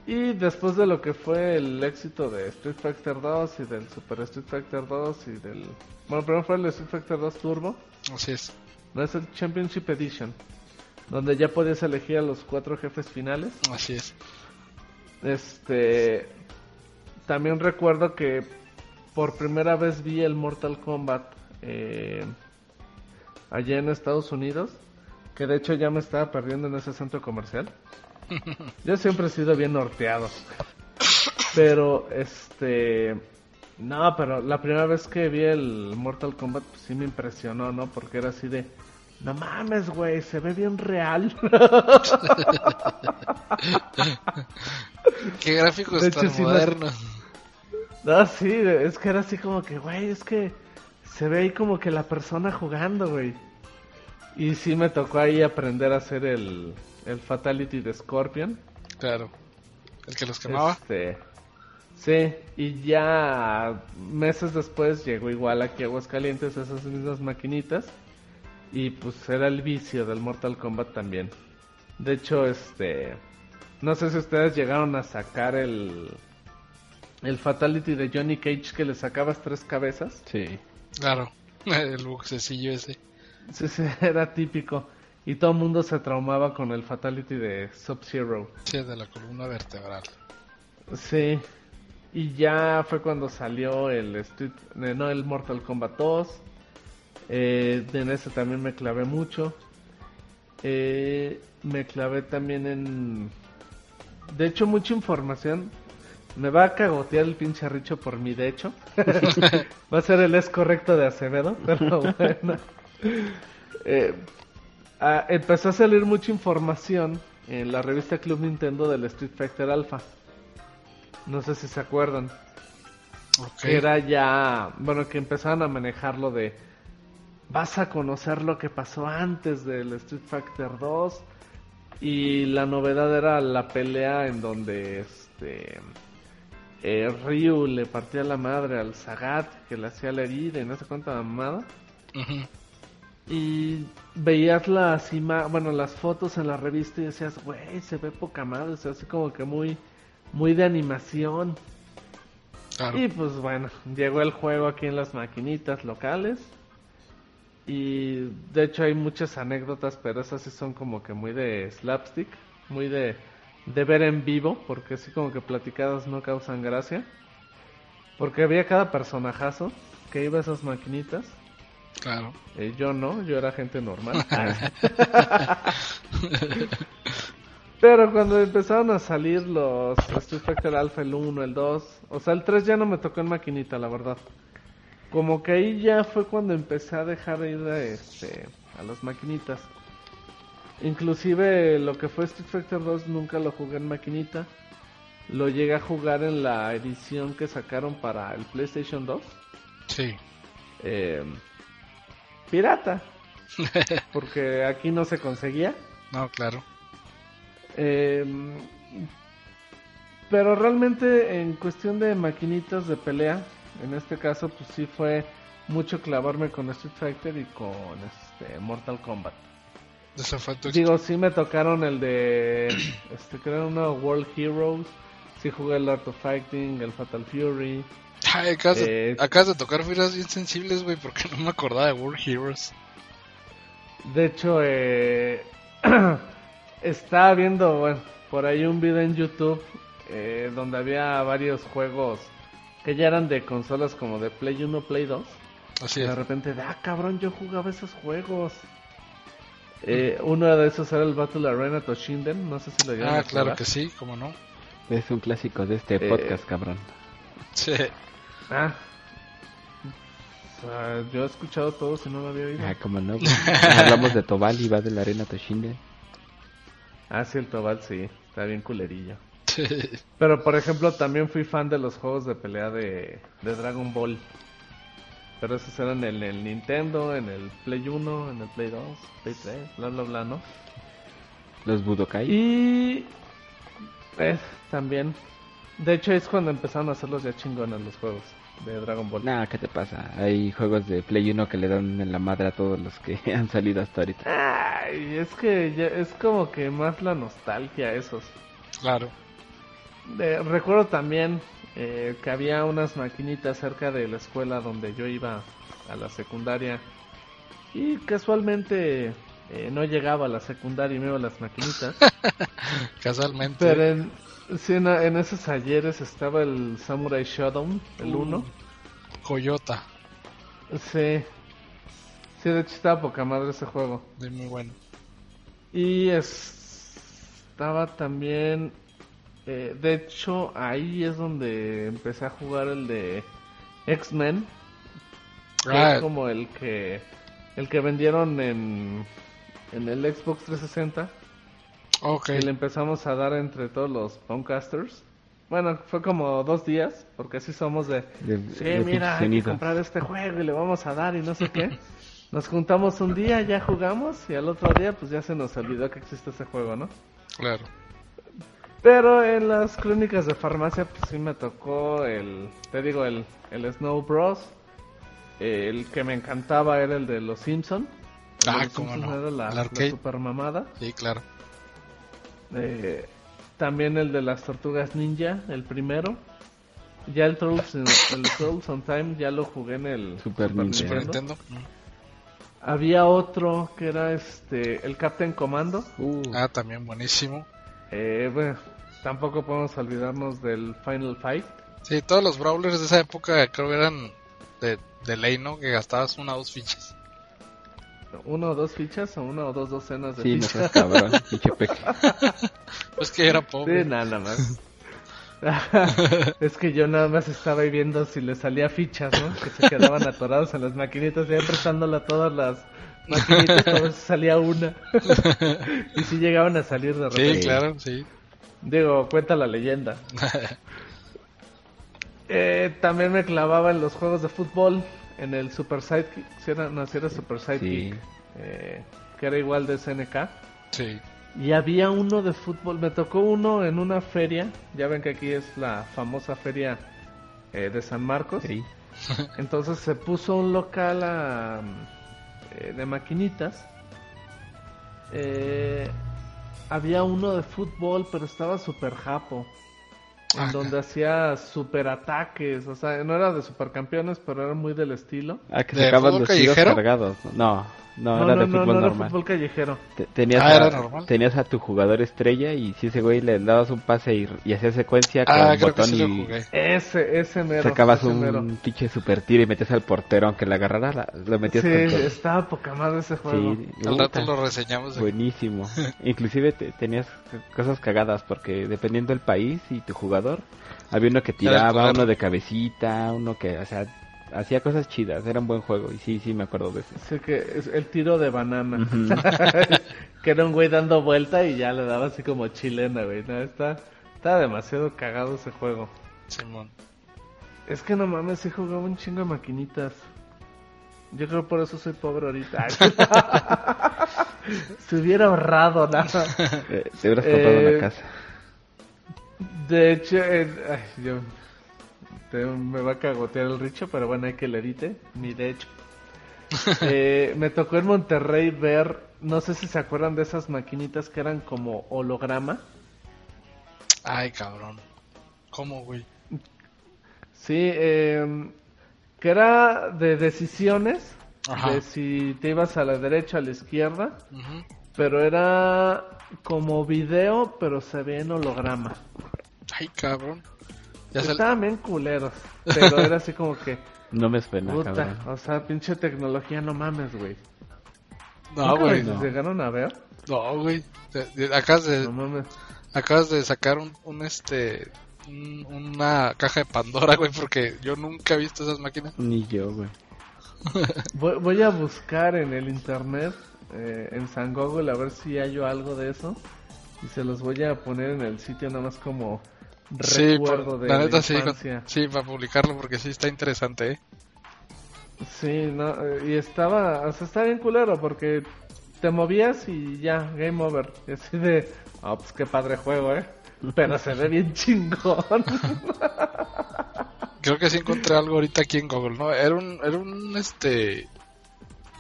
Y después de lo que fue el éxito de Street Fighter 2 y del Super Street Fighter 2 y del... Bueno, primero fue el Street Fighter 2 Turbo, Así es. no es el Championship Edition, donde ya podías elegir a los cuatro jefes finales. Así es. Este, también recuerdo que por primera vez vi el Mortal Kombat eh, allá en Estados Unidos, que de hecho ya me estaba perdiendo en ese centro comercial. Yo siempre he sido bien norteado. Pero este no, pero la primera vez que vi el Mortal Kombat pues sí me impresionó, ¿no? Porque era así de no mames, güey, se ve bien real. Qué gráficos De hecho, tan sí me- modernos. No, sí, es que era así como que, güey, es que se ve ahí como que la persona jugando, güey. Y sí me tocó ahí aprender a hacer el, el Fatality de Scorpion. Claro. El que los quemaba. Este, sí, y ya meses después llegó igual aquí a Aguascalientes esas mismas maquinitas. Y pues era el vicio del Mortal Kombat también. De hecho, este, no sé si ustedes llegaron a sacar el, el Fatality de Johnny Cage que le sacabas tres cabezas. Sí. Claro. El buxecillo ese. Sí, sí, era típico. Y todo el mundo se traumaba con el Fatality de Sub-Zero. Sí, de la columna vertebral. Sí. Y ya fue cuando salió el Street, eh, no el Mortal Kombat 2. Eh, en ese también me clavé mucho. Eh, me clavé también en... De hecho, mucha información. Me va a cagotear el pinche Richo por mi de hecho. va a ser el es correcto de Acevedo, pero bueno. Eh, empezó a salir mucha información en la revista Club Nintendo del Street Fighter Alpha. No sé si se acuerdan. Ok. Era ya, bueno, que empezaban a manejarlo de vas a conocer lo que pasó antes del Street Fighter 2 Y la novedad era la pelea en donde este eh, Ryu le partía la madre al Sagat que le hacía la herida y no sé cuánta mamada. Y veías las bueno, las fotos en la revista y decías, güey, se ve poca madre, o sea, así como que muy, muy de animación. Claro. Y pues bueno, llegó el juego aquí en las maquinitas locales. Y de hecho hay muchas anécdotas, pero esas sí son como que muy de slapstick, muy de, de ver en vivo, porque así como que platicadas no causan gracia. Porque había cada personajazo que iba a esas maquinitas. Claro. Eh, yo no, yo era gente normal. Pero cuando empezaron a salir los Street Fighter Alpha, el 1, el 2, o sea, el 3 ya no me tocó en maquinita, la verdad. Como que ahí ya fue cuando empecé a dejar de ir a, este, a las maquinitas. Inclusive lo que fue Street Fighter 2 nunca lo jugué en maquinita. Lo llegué a jugar en la edición que sacaron para el PlayStation 2. Sí. Eh, pirata. Porque aquí no se conseguía. No, claro. Eh, pero realmente en cuestión de maquinitas de pelea, en este caso pues sí fue mucho clavarme con Street Fighter y con este Mortal Kombat. Digo, sí me tocaron el de este creo uno World Heroes, sí jugué el Art of Fighting, el Fatal Fury. Ay, acabas, de, Eh, acabas de tocar fibras bien sensibles, güey, porque no me acordaba de World Heroes. De hecho, eh, estaba viendo bueno, por ahí un video en YouTube eh, donde había varios juegos que ya eran de consolas como de Play 1, Play 2. Así es. de repente, de, ah, cabrón, yo jugaba esos juegos. Eh, uno de esos era el Battle Arena Toshinden, no sé si lo llegaron Ah, claro jugar. que sí, cómo no. Es un clásico de este Eh, podcast, cabrón. Sí. Ah. O sea, yo he escuchado todo si no lo había oído. Ah, como no. Hablamos de Tobal y va de la arena Toshinden. Ah, sí, el Tobal sí, está bien culerillo. Sí. Pero por ejemplo también fui fan de los juegos de pelea de, de Dragon Ball. Pero esos eran en el Nintendo, en el Play 1, en el Play 2, Play 3, bla bla bla, ¿no? Los Budokai. Y eh, también, de hecho es cuando empezaron a hacerlos ya chingones los juegos de Dragon Ball. Nah, ¿qué te pasa? Hay juegos de Play 1 que le dan en la madre a todos los que han salido hasta ahorita. Ay, es que ya- es como que más la nostalgia esos. Claro. Eh, recuerdo también eh, que había unas maquinitas cerca de la escuela donde yo iba a la secundaria y casualmente eh, no llegaba a la secundaria y me iba a las maquinitas. Casualmente. Pero en, sí, en, en esos ayeres estaba el Samurai Shodown, el Uh. 1. Coyota. Sí. Sí, de hecho estaba poca madre ese juego. De muy bueno. Y es- estaba también... eh, de hecho, ahí es donde empecé a jugar el de X-Men. que es como el que el que vendieron en, en el Xbox 360. ok. Que le empezamos a dar entre todos los Poundcasters. Bueno, fue como dos días, porque así somos de... De- Sí, de mira, hay que comprar este juego y le vamos a dar y no sé qué. Nos juntamos un día, ya jugamos y al otro día pues ya se nos olvidó que existe ese juego, ¿no? Claro. Pero en las crónicas de farmacia pues sí me tocó el, te digo, el, el Snow Bros. El que me encantaba era el de los Simpson. El Ah, los cómo Simpson no. era la, super mamada. Sí, claro. Eh, también el de las tortugas ninja, el primero. Ya el Trolls, el Trolls on Time ya lo jugué en el Super Nintendo. Super Nintendo. Había otro que era este el Captain Commando. Uh, Ah, también buenísimo. Eh, bueno, tampoco podemos olvidarnos del Final Fight. Sí, todos los brawlers de esa época creo que eran de, de ley, ¿no? Que gastabas una o dos fichas. Uno o dos fichas o una o dos docenas de sí, no fichas. seas cabrón, pinche peque. Pues que era pobre. Sí, nada más. es que yo nada más estaba ahí viendo si le salía fichas, ¿no? Que se quedaban atorados en las maquinitas, ya prestándole a todas las maquinitas, a salía una. y si llegaban a salir de repente. Sí, claro, sí. Digo, cuenta la leyenda. Eh, también me clavaba en los juegos de fútbol, en el Super Sidekick, si era, no, si era Super Sidekick, Sí. eh, que era igual de SNK. Sí. Y había uno de fútbol, me tocó uno en una feria, ya ven que aquí es la famosa feria eh, de San Marcos. Sí. Entonces se puso un local a, eh, de maquinitas. Eh, había uno de fútbol, pero estaba super japo. En Ah, donde hacía super ataques. O sea, no era de supercampeones, pero era muy del estilo. Ah, que ¿De sacaban los tiros callejero? cargados. No, no, No, era no, de fútbol no era normal. fútbol callejero. Te- Tenías, Ah, a, era normal. tenías a tu jugador estrella y si ese güey le dabas un pase y, y hacía secuencia con Ah, el creo que botón sí lo y jugué. Ese, ese mero. sacabas ese mero. un pinche super tiro y metías al portero aunque le agarrara, la- lo metías Sí, con todo. estaba poca madre ese juego. Sí, Al rato lo reseñamos. buenísimo. Inclusive te- tenías cosas cagadas porque dependiendo del país y tu jugador, había uno que el tiraba, uno de cabecita, uno que, o sea, hacía cosas chidas, era un buen juego y sí, sí me acuerdo de ese. Sí, que es el tiro de banana. Que era un güey dando vuelta y ya le daba así como chilena, güey. No, está, está demasiado cagado ese juego. Simón. Es que no mames, sí jugaba un chingo de maquinitas. Yo creo por eso soy pobre ahorita. Se hubiera ahorrado nada. Eh, te hubieras comprado Eh, una casa. De hecho, eh, ay, yo, te- me va a cagotear el richo, pero bueno, hay que le edite. Ni de hecho. Eh, me tocó en Monterrey ver, no sé si se acuerdan de esas maquinitas que eran como holograma. Ay, cabrón. ¿Cómo, güey? Sí, eh, que era de decisiones, Ajá. de si te ibas a la derecha o a la izquierda, pero era como video, pero se ve en holograma. Ay, cabrón. Ya. Estaban bien culeros, pero era así como que, No me suena, puta, cabrón. o sea, pinche tecnología, no mames, güey. No, ¿Nunca güey. no. llegaron a ver? No, güey. Acabas de, No mames. acabas de sacar un, un este, un- una caja de Pandora, güey, porque yo nunca he visto esas máquinas. Ni yo, güey. Voy, voy a buscar en el internet, eh, en San Google, a ver si hallo algo de eso. Y se los voy a poner en el sitio nada más como recuerdo por- de la neta sí, con- sí, para publicarlo porque sí está interesante, ¿eh? Sí, no, y estaba, o sea, estaba bien culero porque te movías y ya, game over. Y así de, ah, pues qué padre juego, eh. Pero se ve bien chingón. Creo que sí encontré algo ahorita aquí en Google, ¿no? Era un, era un, este...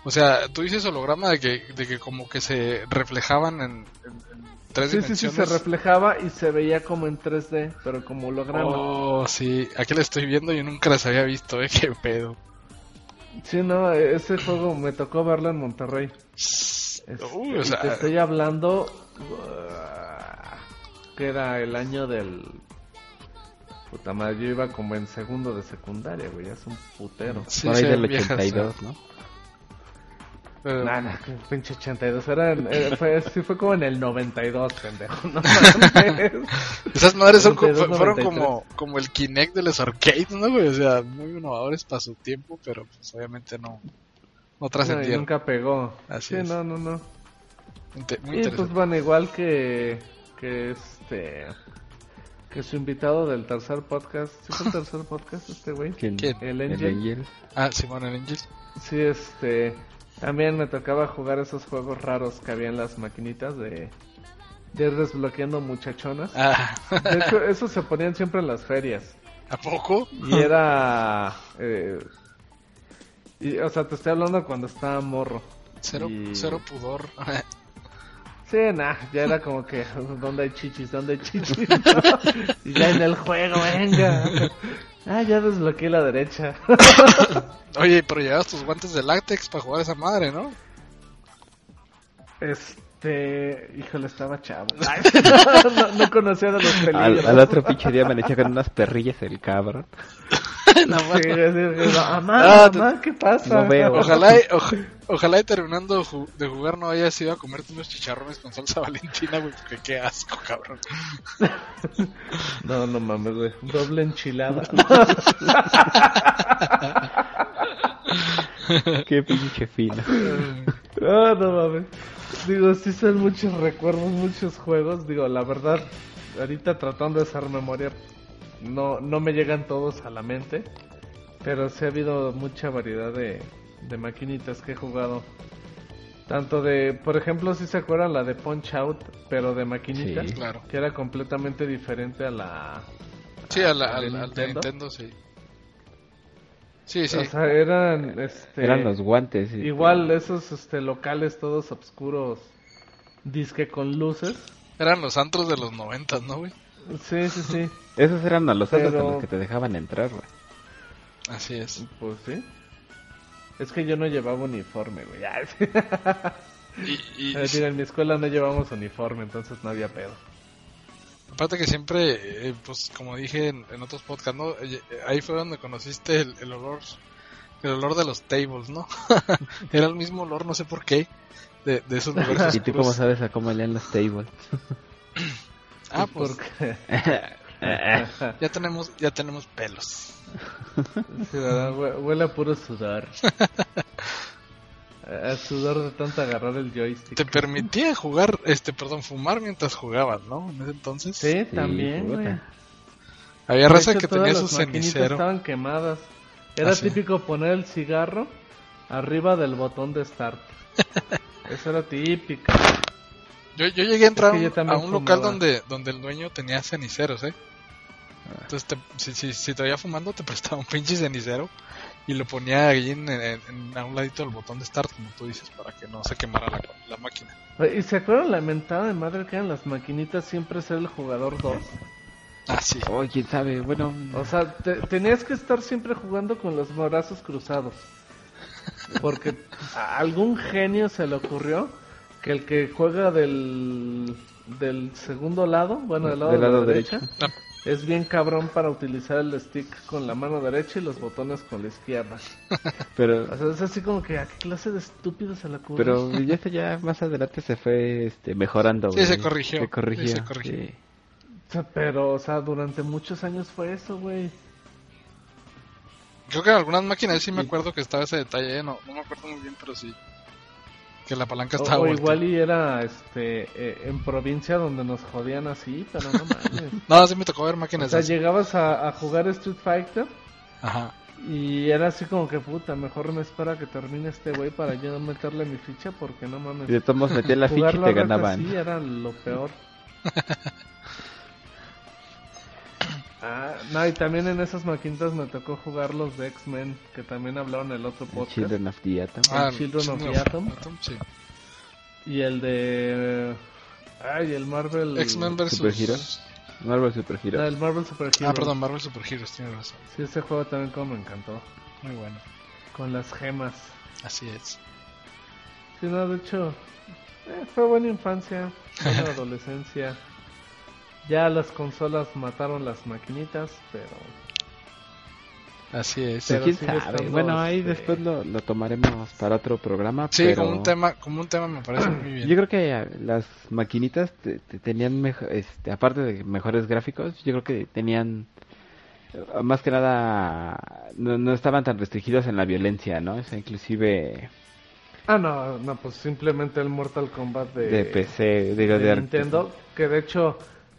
O sea, tú dices holograma de que, de que como que se reflejaban en- en tres sí, sí, sí, se reflejaba y se veía como en 3D, pero como holograma. Oh, sí, aquí la estoy viendo y nunca las había visto, ¿eh? Qué pedo. Sí, no, ese juego me tocó verlo en Monterrey. Este, Uy, o sea, te estoy hablando uh, que era el año del puta madre, yo iba como en segundo de secundaria, güey, es un putero. sí, Por ahí se del ven viejas, 82, ¿no? Pero- Nah, pinche 82, era eh, fue, sí fue como en el 92, pendejo, no. Esas madres son co- 92, fueron 93. como, como el Kinect de los arcades, ¿no, güey? O sea, muy innovadores para su tiempo, pero pues obviamente no, no trascendieron. nunca pegó. Así sí, es. no, no, no. Inte- muy Y pues bueno, igual que, que este, que su invitado del tercer podcast, ¿sí fue el tercer podcast este güey? ¿Quién? El El Angel. Angel. Ah, Simón el Angel. Sí, este, también me tocaba jugar esos juegos raros que había en las maquinitas de, de ir desbloqueando muchachonas. Ah, De hecho, esos se ponían siempre en las ferias. ¿a poco? Y era, eh, y, o sea, te estoy hablando cuando estaba morro. Cero, Y- cero pudor. Sí, nah, ya era como que, ¿dónde hay chichis? ¿Dónde hay chichis? y ya en el juego, venga. Ah, ya desbloqueé la derecha. Oye, pero llevabas tus guantes de látex para jugar esa madre, ¿no? Este, híjole, estaba chavo. Ay, no, no conocía de los peligros. Al, al otro pinche día amanecía con unas perrillas el cabrón. No, Sí, sí, sí, no, mamá, Ah, mamá, ¿qué pasa? No veo. Ojalá, y- ojalá y terminando de jugar no hayas ido a comerte unos chicharrones con salsa valentina, güey, porque qué asco, cabrón. No, no mames, güey. Doble enchilada. Qué pinche fino. Ah, no mames. Digo, sí son muchos recuerdos, muchos juegos. Digo, la verdad, ahorita tratando de hacer memoria, no, no me llegan todos a la mente. Pero sí ha habido mucha variedad de, de maquinitas que he jugado. Tanto de, por ejemplo, si se acuerdan la de Punch Out, pero de maquinita, Sí. Claro. que era completamente diferente a la... Sí, a la- ¿La de al, Nintendo? Nintendo, sí. Sí, sí. O sea, eran, este... Eran los guantes. Igual esos este, locales todos oscuros, disque con luces. Eran los antros de los noventas, ¿no, güey? Sí, sí, sí. Esos eran a los Pero- con los que te dejaban entrar, güey. Así es. Pues sí. Es que yo no llevaba uniforme, güey. Y, y Es decir, en mi escuela no llevamos uniforme, entonces no había pedo. aparte que siempre, eh, pues como dije en, en otros podcasts, ¿no? Eh, ahí fue donde conociste el, el olor el olor de los tables, ¿no? Era el mismo olor, no sé por qué, de, de esos lugares ¿Y tú cómo sabes a cómo leían los tables? Ah, pues Porque, ya tenemos ya tenemos pelos. Huele a puro sudor. A sudor de tanto agarrar el joystick. Te permitía jugar, este, perdón, fumar mientras jugabas, ¿no? En ese entonces. Sí, también, güey. Había raza hecho, que tenía las su maquinitas cenicero. estaban quemadas. Era Ah, sí. típico poner el cigarro arriba del botón de start. Eso era típico. Yo, yo llegué a entrar Es que yo a un- a también un local fumaba. donde, donde el dueño tenía ceniceros, ¿eh? Entonces, te- si, si, si te veía fumando, te prestaba un pinche cenicero y lo ponía ahí en, en- en- a un ladito del botón de start, como tú dices, para que no se quemara la, la máquina. ¿Y se acuerdan la mentada de madre que eran las maquinitas siempre ser el jugador 2? Ah, sí. Oh, quién sabe, bueno. O sea, te- tenías que estar siempre jugando con los brazos cruzados. Porque a algún genio se le ocurrió que el que juega del, del segundo lado, bueno, del lado, Del de la derecha, Ah, es bien cabrón para utilizar el stick con la mano derecha y los botones con la izquierda. Pero, O sea, es así como que a qué clase de estúpido se le ocurre. pero ya, ya más adelante se fue este, mejorando, Sí, güey. se corrigió. Se corrigió. Sí, se corrigió. sí. O sea, pero, o sea, durante muchos años fue eso, güey. Creo que en algunas máquinas sí me acuerdo que estaba ese detalle, ¿eh? no, no me acuerdo muy bien, pero sí. Que la palanca O, estaba o volteada. igual y era este eh, en provincia donde nos jodían así, pero no mames. No, sí me tocó ver O máquinas sea, así. llegabas a, a jugar Street Fighter Ajá. y era así como que puta, mejor me espera que termine este güey para yo no meterle mi ficha porque no mames. Y de todos modos metían la ficha y te ganaban. Sí, era lo peor. Ah, no, y también en esas maquinitas me tocó jugar los de X-Men, que también hablaron en el otro El podcast. Children of the Atom. Ah, Children of the Atom. sí. Y el de... Ay, el Marvel... X-Men versus... Super Heroes. Marvel Super Hero. No, el Marvel Super Hero. Ah, perdón, Marvel Super Heroes, tienes razón. Sí, ese juego también como me encantó. Muy bueno. Con las gemas. Así es. Sí, no, de hecho... eh, fue buena infancia, buena adolescencia. Ya las consolas mataron las maquinitas, pero... Así es. Pero ¿Quién sigue sabe? estando, Bueno, ahí este- después lo, lo tomaremos para otro programa. Sí, pero como un tema, como un tema me parece muy bien. Yo creo que eh, las maquinitas te- te tenían, mejo- este, aparte de mejores gráficos, yo creo que tenían, eh, más que nada, no, no estaban tan restringidos en la violencia, ¿no? O sea, inclusive Ah, no, no, pues simplemente el Mortal Kombat de, de PC, digo, de de, Nintendo, que de hecho,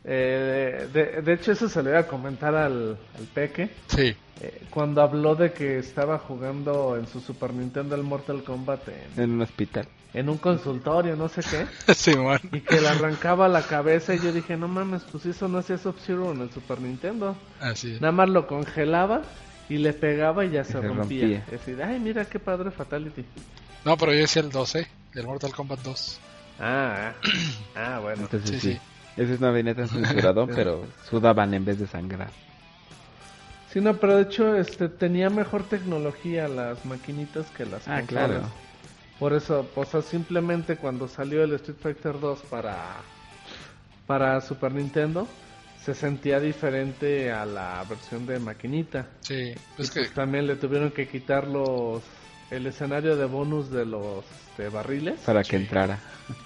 eh, de, de hecho eso se le iba a comentar al, al Peque, Sí. eh, cuando habló de que estaba jugando en su Super Nintendo el Mortal Kombat en, en un hospital. en un consultorio, no sé qué, Sí, bueno. y que le arrancaba la cabeza y yo dije, no mames, pues eso no hacía Sub-Zero en el Super Nintendo, Así es. nada más lo congelaba y le pegaba y ya se, se rompía. rompía. Es decir, ay, mira qué padre Fatality. No, pero yo decía el 2, ¿eh? El Mortal Kombat 2. Ah, ah, ah, bueno. Entonces Sí, sí, sí. Ese no venía tan censurado, pero sudaban en vez de sangrar. Sí, no, pero de hecho este, tenía mejor tecnología las maquinitas que las Ah, consolas. claro. Por eso, o sea, simplemente cuando salió el Street Fighter 2 para, para Super Nintendo, se sentía diferente a la versión de maquinita. Sí. Y Es que, pues también le tuvieron que quitar los el escenario de bonus de los este, barriles. Para que entrara.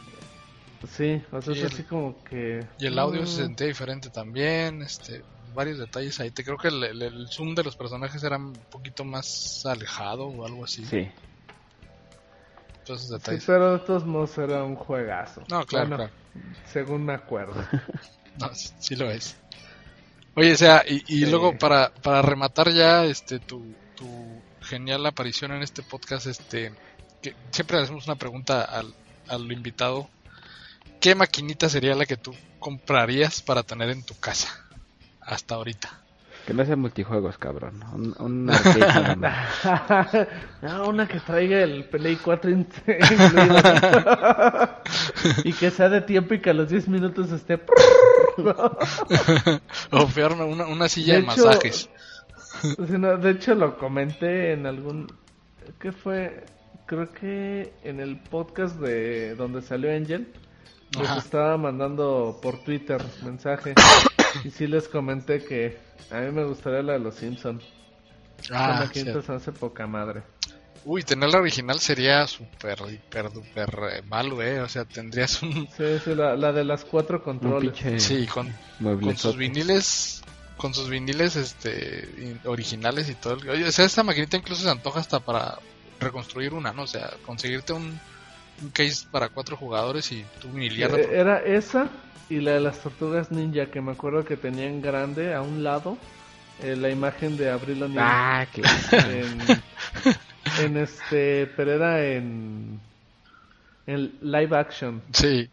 Sí, o sea, Y es el- así como que... y el audio mm, se sentía diferente también. Este, varios detalles ahí. Te creo que el, el- el zoom de los personajes era un poquito más alejado o algo así. Sí. Todos esos Sí, detalles. pero de todos modos era un juegazo. No, claro, Bueno, claro. Según me acuerdo. No, sí, sí lo es. Oye, o sea, y, y Sí. luego para, para rematar ya este tu, tu genial aparición en este podcast, este que siempre le hacemos una pregunta al, al invitado. ¿Qué maquinita sería la que tú comprarías para tener en tu casa hasta ahorita? Que no sea multijuegos, cabrón. Un, un arcade nada más. no, una que traiga el Play 4 in- incluido. y que sea de tiempo y que a los 10 minutos esté... o peor, una- una, silla de, De hecho- masajes. De hecho lo comenté en algún... ¿Qué fue? Creo que en el podcast de donde salió Angel. Les Ajá. estaba mandando por Twitter mensaje. y sí les comenté que a mí me gustaría la de los Simpsons. Ah, maquinita se hace poca madre. Uy, tener la original sería súper, hiper, duper eh, malo, ¿eh? O sea, tendrías un... Sí, sí, la, la de las cuatro controles. Sí, con, con sus viniles con sus viniles este in- originales y todo el- oye o sea esta maquinita incluso se antoja hasta para reconstruir una no o sea conseguirte un, un case para cuatro jugadores y tú Eh, Era esa y la de las tortugas ninja que me acuerdo que tenían grande a un lado eh, la imagen de Abril O'Neil Ah, claro. en, en este, pero era en en live action. sí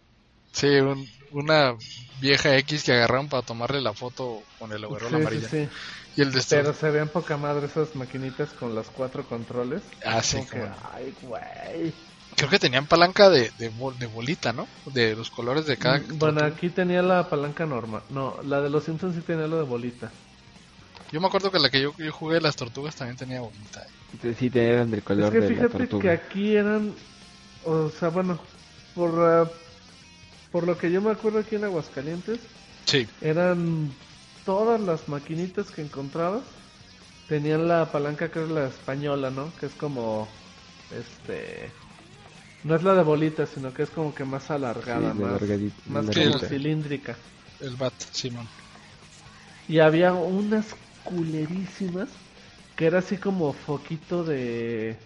sí un- una vieja X que agarraron para tomarle la foto con el overol Sí, sí, amarilla sí. y el Pero se vean poca madre esas maquinitas con los cuatro controles. ah sí Como que, ay, güey. Creo que tenían palanca de, de, bol- de bolita no de los colores de cada Bueno, tortuga. aquí tenía la palanca normal. No, la de los Simpsons sí tenía lo de bolita. yo me acuerdo que la que yo, yo jugué las tortugas también tenía bolita. Sí, eran del color Es que de la fíjate que tortuga. aquí eran, o sea, bueno, por, ah, por lo que yo me acuerdo aquí en Aguascalientes, sí eran todas las maquinitas que encontrabas, tenían la palanca que es la española, ¿no? Que es como, este, no es la de bolita, sino que es como que más alargada, Sí, más, como cilíndrica. el bat Simón Y había unas culerísimas que era así como foquito de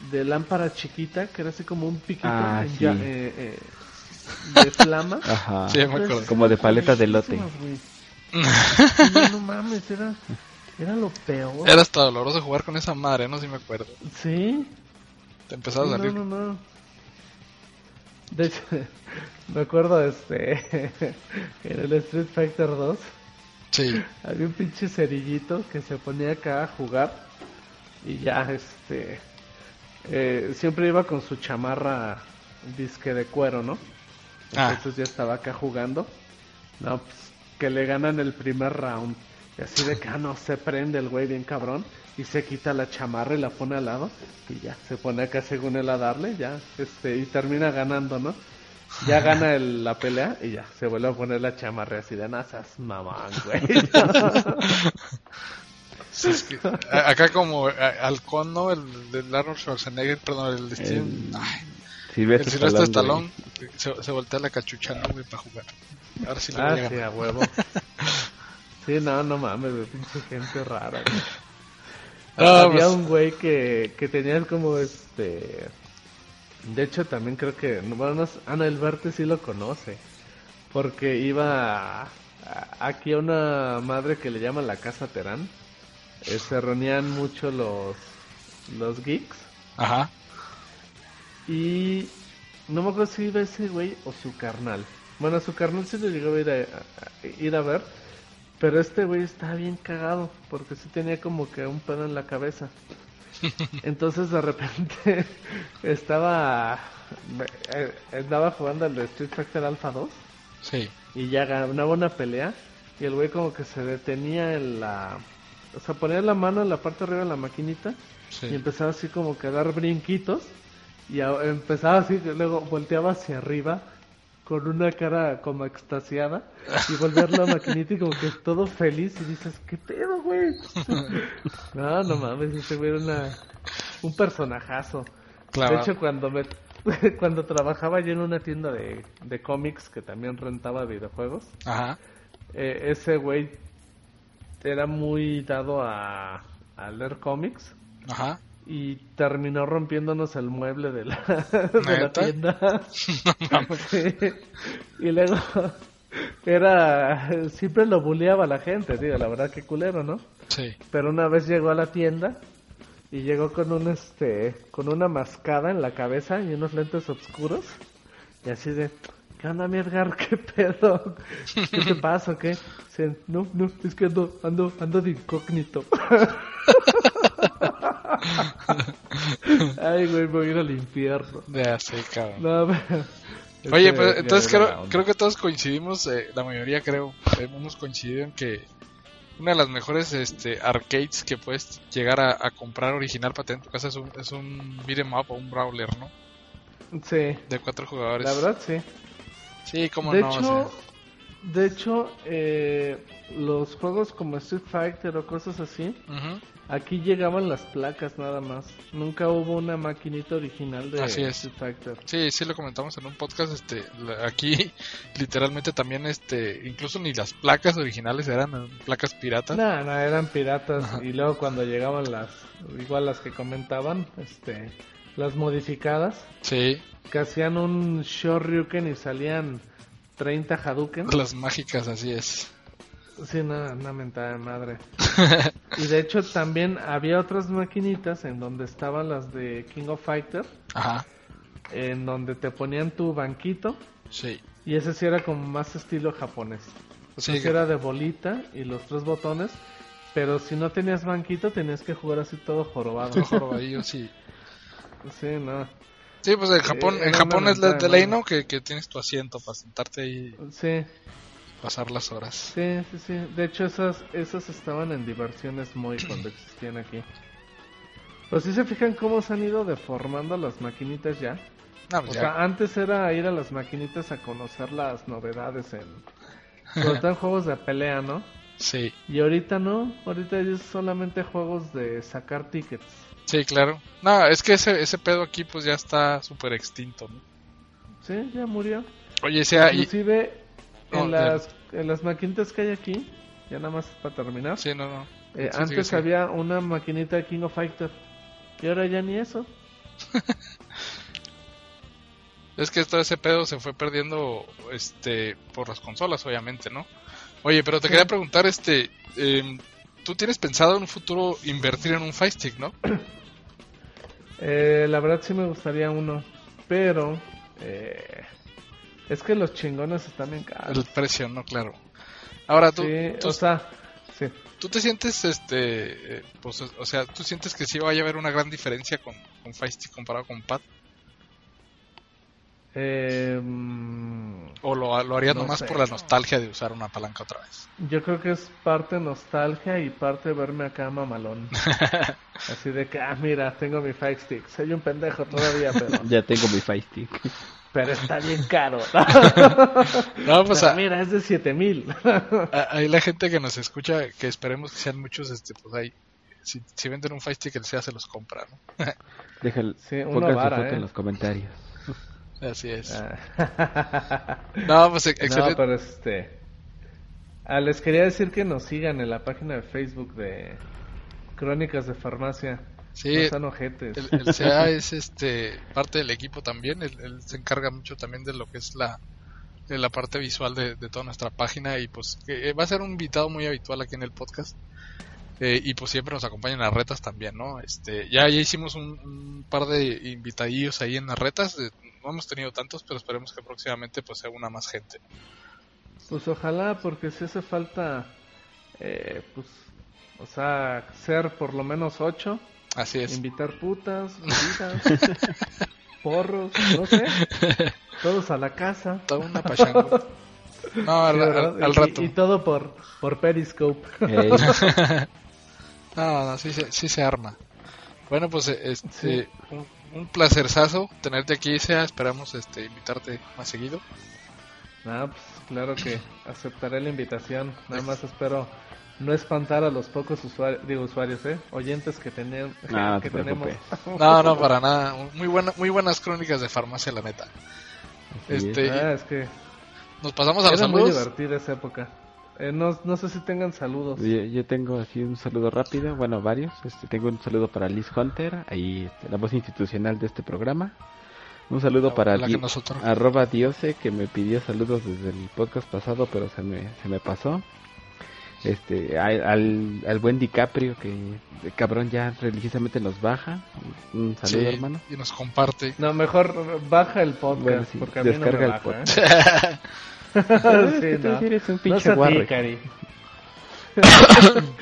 de lámpara chiquita, que era así como un piquito Ah, en sí. ya- eh, eh, de flama. Ajá. Sí, me acuerdo. Como de paleta de lote. No, no mames, era, era lo peor. Era hasta doloroso jugar con esa madre, no sé si me acuerdo. Sí, Te empezaba a Sí, salir. no, no, no. De hecho, me acuerdo este en el Street Fighter 2 Sí, Había un pinche cerillito que se ponía acá a jugar y ya, este, eh, siempre iba con su chamarra disque de cuero, ¿no? Ah. Entonces ya estaba acá jugando. No, pues que le ganan el primer round. Y así de que, ah, no, se prende el güey bien cabrón. Y se quita la chamarra y la pone al lado. Y ya, se pone acá según él a darle, ya, este, y termina ganando, ¿no? Ya gana el- la pelea y ya, se vuelve a poner la chamarra así de nazas, mamán, güey. sí, es que- a- acá como a- Halcón, ¿no? El del Arnold Schwarzenegger, perdón, el Steven. El- Ay, el Silvestre Silvestre Stallone, Stallone se, se voltea la cachucha, ¿no, güey, para jugar. Ahora sí le ah, voy a sí, a huevo. Sí, no, no mames, pinche gente rara, güey. Ah, Había pues, un güey que, que tenía como este... De hecho, también creo que... no, Bueno, Ana El Verte sí lo conoce. Porque iba a- a- aquí a una madre que le llaman la Casa Terán. eh, se reunían mucho los, los geeks. Ajá. Y no me acuerdo si iba ese güey o su carnal. Bueno, su carnal sí lo llegó a ir a, a- a ir a ver. Pero este güey estaba bien cagado. Porque sí tenía como que un pedo en la cabeza. Entonces de repente estaba eh, estaba jugando al de Street Fighter Alpha 2 Sí. y ya ganaba una pelea y el güey como que se detenía en la o sea ponía la mano en la parte de arriba de la maquinita Sí. y empezaba así como que a dar brinquitos y empezaba así y luego volteaba hacia arriba con una cara como extasiada y volver la maquinita y como que todo feliz y dices qué pedo güey no no mames ese güey era una, un personajazo Claro. de hecho cuando me cuando trabajaba yo en una tienda de, de cómics que también rentaba videojuegos Ajá. eh, ese güey era muy dado a, a leer cómics Ajá. Y terminó rompiéndonos el mueble de la, de la tienda. Y luego era siempre lo bulleaba la gente, digo, la verdad que culero, ¿no? Sí. Pero una vez llegó a la tienda y llegó con un este con una mascada en la cabeza y unos lentes oscuros y así de ¿Qué onda, mi Edgar? ¿Qué pedo? ¿Qué te pasa qué? No, no, es que ando, ando, ando de incógnito. Ay, güey, voy a ir al infierno. Ya sé, cabrón. No, pero- Oye, Este, pues entonces creo, creo que todos coincidimos, eh, la mayoría creo, eh, hemos coincidido en que una de las mejores este, arcades que puedes llegar a, a comprar original para tener en tu casa es un, es un beat'em up o un brawler, ¿no? Sí, De cuatro jugadores. la verdad sí. Sí, cómo de no. o hecho, sea. de hecho, eh, los juegos como Street Fighter o cosas así, Ujú, aquí llegaban las placas nada más. Nunca hubo una maquinita original de Así es. Fighter. Sí, sí lo comentamos en un podcast, este, aquí literalmente también, este, incluso ni las placas originales eran eh, placas piratas. No, no, eran piratas. Ajá. Y luego cuando llegaban las, igual las que comentaban, este, las modificadas, Sí, que hacían un Shoryuken y salían 30 Hadouken. las mágicas, así es. Sí, una, una mentada de madre. y de hecho también había otras maquinitas en donde estaban las de King of Fighter, Ajá, en donde te ponían tu banquito sí. y ese sí era como más estilo japonés. O sea, Sí, sí era de bolita y los tres botones, pero si no tenías banquito tenías que jugar así todo jorobado. todo jorobadillo, sí. Sí, no. Sí, pues en Japón, en Japón es ventaja de ley. Que, que tienes tu asiento para sentarte ahí Sí, pasar las horas. sí, sí, sí. De hecho esas, esas estaban en diversiones muy cuando existían aquí. Pues si se fijan cómo se han ido deformando las maquinitas ya. No, O pues ya. sea, antes era ir a las maquinitas a conocer las novedades en... Sobre todo en juegos de pelea, ¿no? Sí, Y ahorita no, ahorita es solamente juegos de sacar tickets. sí, claro. No, es que ese, ese pedo aquí pues ya está súper extinto, ¿no? Sí, ya murió. Oye, sea. Inclusive en, las, en las maquinitas que hay aquí, ya nada más para terminar, Sí, no, no. eh, Sí, antes sí, había una maquinita de King of Fighter. Y ahora ya ni eso. Es que todo ese pedo se fue perdiendo este por las consolas, obviamente, ¿no? Oye, pero te Sí. quería preguntar, este, em, tú tienes pensado en un futuro invertir en un Fire Stick, ¿no? Eh, la verdad sí me gustaría uno, pero eh, es que los chingones están bien caros. El precio, ¿no? Claro. Ahora, tú, Sí, tú, o sea, sí. tú te sientes, este, eh, pues, o sea, tú sientes que sí vaya a haber una gran diferencia con, con Stick comparado con Pad, Eh, mm, o lo, lo harías No nomás sé. por la nostalgia de usar una palanca otra vez. yo creo que es parte nostalgia y parte verme acá mamalón. Así de que, ah, mira, tengo mi Fight Stick. Soy un pendejo todavía, pero, Ya tengo mi Fire Stick. Pero está bien caro. No, pues Pero a- mira, es de 7000. a- ahí la gente que nos escucha, que esperemos que sean muchos, este, pues ahí, si, si venden un Fire Stick, el SEA se los compra, ¿no? Déjalo, Sí, una pongan su vara, foto ¿eh? en los comentarios. Así es. Ah. No, pues ex- No, excelente. pero este. Ah, les quería decir que nos sigan en la página de Facebook de Crónicas de Farmacia. Sí, No sean ojetes. el, el CA es este parte del equipo también. Él, él se encarga mucho también de lo que es la, de la parte visual de, de toda nuestra página y pues eh, va a ser un invitado muy habitual aquí en el podcast. Eh, y pues siempre nos acompañan en las retas también, ¿no? Este, ya, ya hicimos un, un par de invitadillos ahí en las retas. eh, no hemos tenido tantos, pero esperemos que próximamente pues sea una más gente. Pues ojalá, porque si hace falta. Eh, pues. O sea, ser por lo menos ocho. Así es. Invitar putas, bebidas, porros, no sé. Todos a la casa. Toda una pachanga. No, al, Sí, al- al Y- rato. Y, todo por, por Periscope. No, no, sí, se- sí se arma. Bueno, pues este, Sí. un, un placerzazo tenerte aquí, Sea. Esperamos este, invitarte más seguido. Ah, pues claro que aceptaré la invitación. Nada más espero no espantar a los pocos usuarios, digo usuarios, ¿eh? Oyentes que, No, no que te tenemos. No, no, para nada. Muy, buena, muy buenas crónicas de farmacia, la neta. Este, Ah, es que Nos pasamos a los era muy saludos. divertida esa época. Eh, no, no sé si tengan saludos. Yo, yo tengo así un saludo rápido, bueno, varios. Este, tengo un saludo para Liz Hunter, ahí este, la voz institucional de este programa. Un saludo La- para la Di- arroba Diose, que me pidió saludos desde el podcast pasado, pero se me, se me pasó. Este, al, al, buen DiCaprio que el cabrón ya religiosamente nos baja. Un saludo, Sí, hermano. Y nos comparte. No, mejor baja el podcast, Bueno, sí, porque a mí no me descarga el baja, podcast. ¿eh? sí, Tú no. eres un No pinche es a ti, guarre. Cari.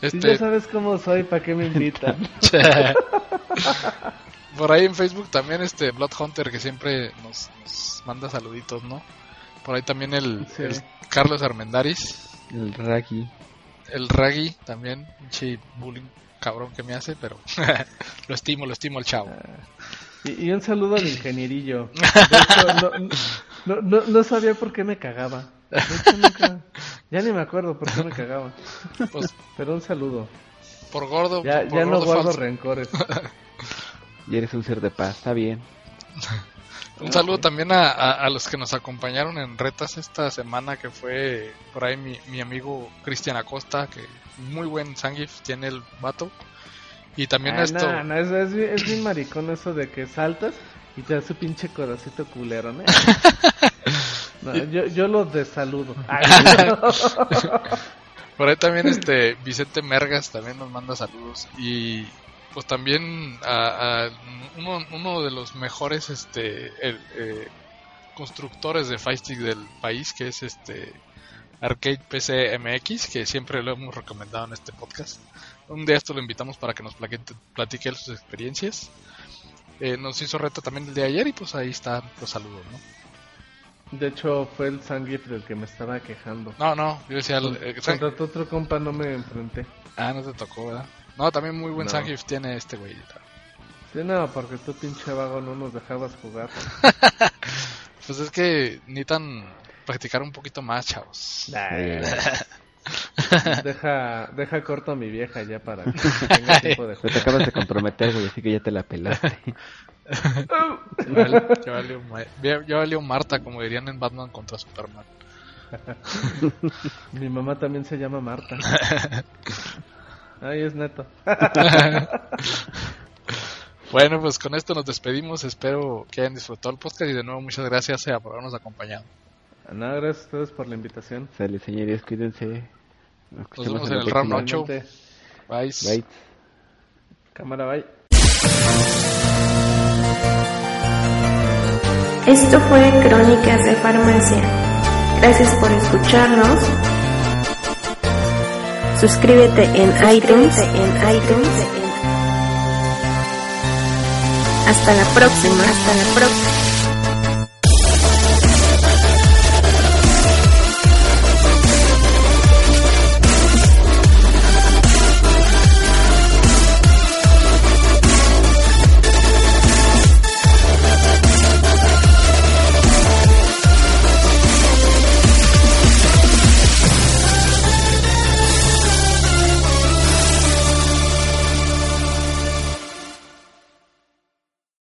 Si Este, ya sabes cómo soy, ¿para qué me invitan? por ahí en Facebook también este Blood Hunter que siempre nos, nos manda saluditos, ¿no? Por ahí también el, Sí. el Carlos Armendaris, El Raggy. el Raggy también, pinche bullying cabrón que me hace, pero lo estimo, lo estimo al chavo. Y, y un saludo al ingenierillo. Hecho, no, no, no, no sabía por qué me cagaba. De hecho, nunca- ya ni me acuerdo por qué me cagaba. Pues Pero un saludo. por gordo, Ya, por ya no gordo guardo falso. rencores. Y eres un ser de paz, está bien. Un saludo también a, a- a los que nos acompañaron en retas esta semana, que fue por ahí mi, mi amigo Cristian Acosta, que muy buen Sangif tiene el vato. Y también Ah, esto, no, no, es, es, es bien maricón eso de que saltas y te da su pinche coracito culero, ¿no? No, yo, yo lo desaludo. Ay, por ahí también este Vicente Mergas también nos manda saludos. Y pues también a, a uno, uno de los mejores este el, eh, constructores de Fight del país, que es este Arcade PC MX, que siempre lo hemos recomendado en este podcast. Un día esto lo invitamos para que nos platique, sus experiencias. Eh, nos hizo reto también el día de ayer y pues ahí están los saludos, ¿no? De hecho, fue el Sangif del que me estaba quejando. No, no, yo decía... el- Sang- Contra tu otro compa no me enfrenté. ah, no te tocó, ¿verdad? No, también muy buen No. Sangif tiene este güey. Sí, no, porque tú pinche vago no nos dejabas jugar. Pues es que necesitan practicar un poquito más, chavos. Deja, deja corto a mi vieja ya para que tenga tiempo de jugar. te acabas de comprometer, güey, así que ya te la pelaste. Valió, valió ya valió Marta, como dirían en Batman contra Superman. Mi mamá también se llama Marta. Ay, es neto. Bueno, pues con esto nos despedimos. Espero que hayan disfrutado el podcast y de nuevo muchas gracias eh, por habernos acompañado. Nada, gracias a ustedes por la invitación. Sale, señores, cuídense. Nos vemos en el. Igualmente. Bye. Bye. Cámara, bye. Esto fue Crónicas de Farmacia. Gracias por escucharnos. Suscríbete en iTunes, en iTunes. Hasta la próxima, hasta la próxima.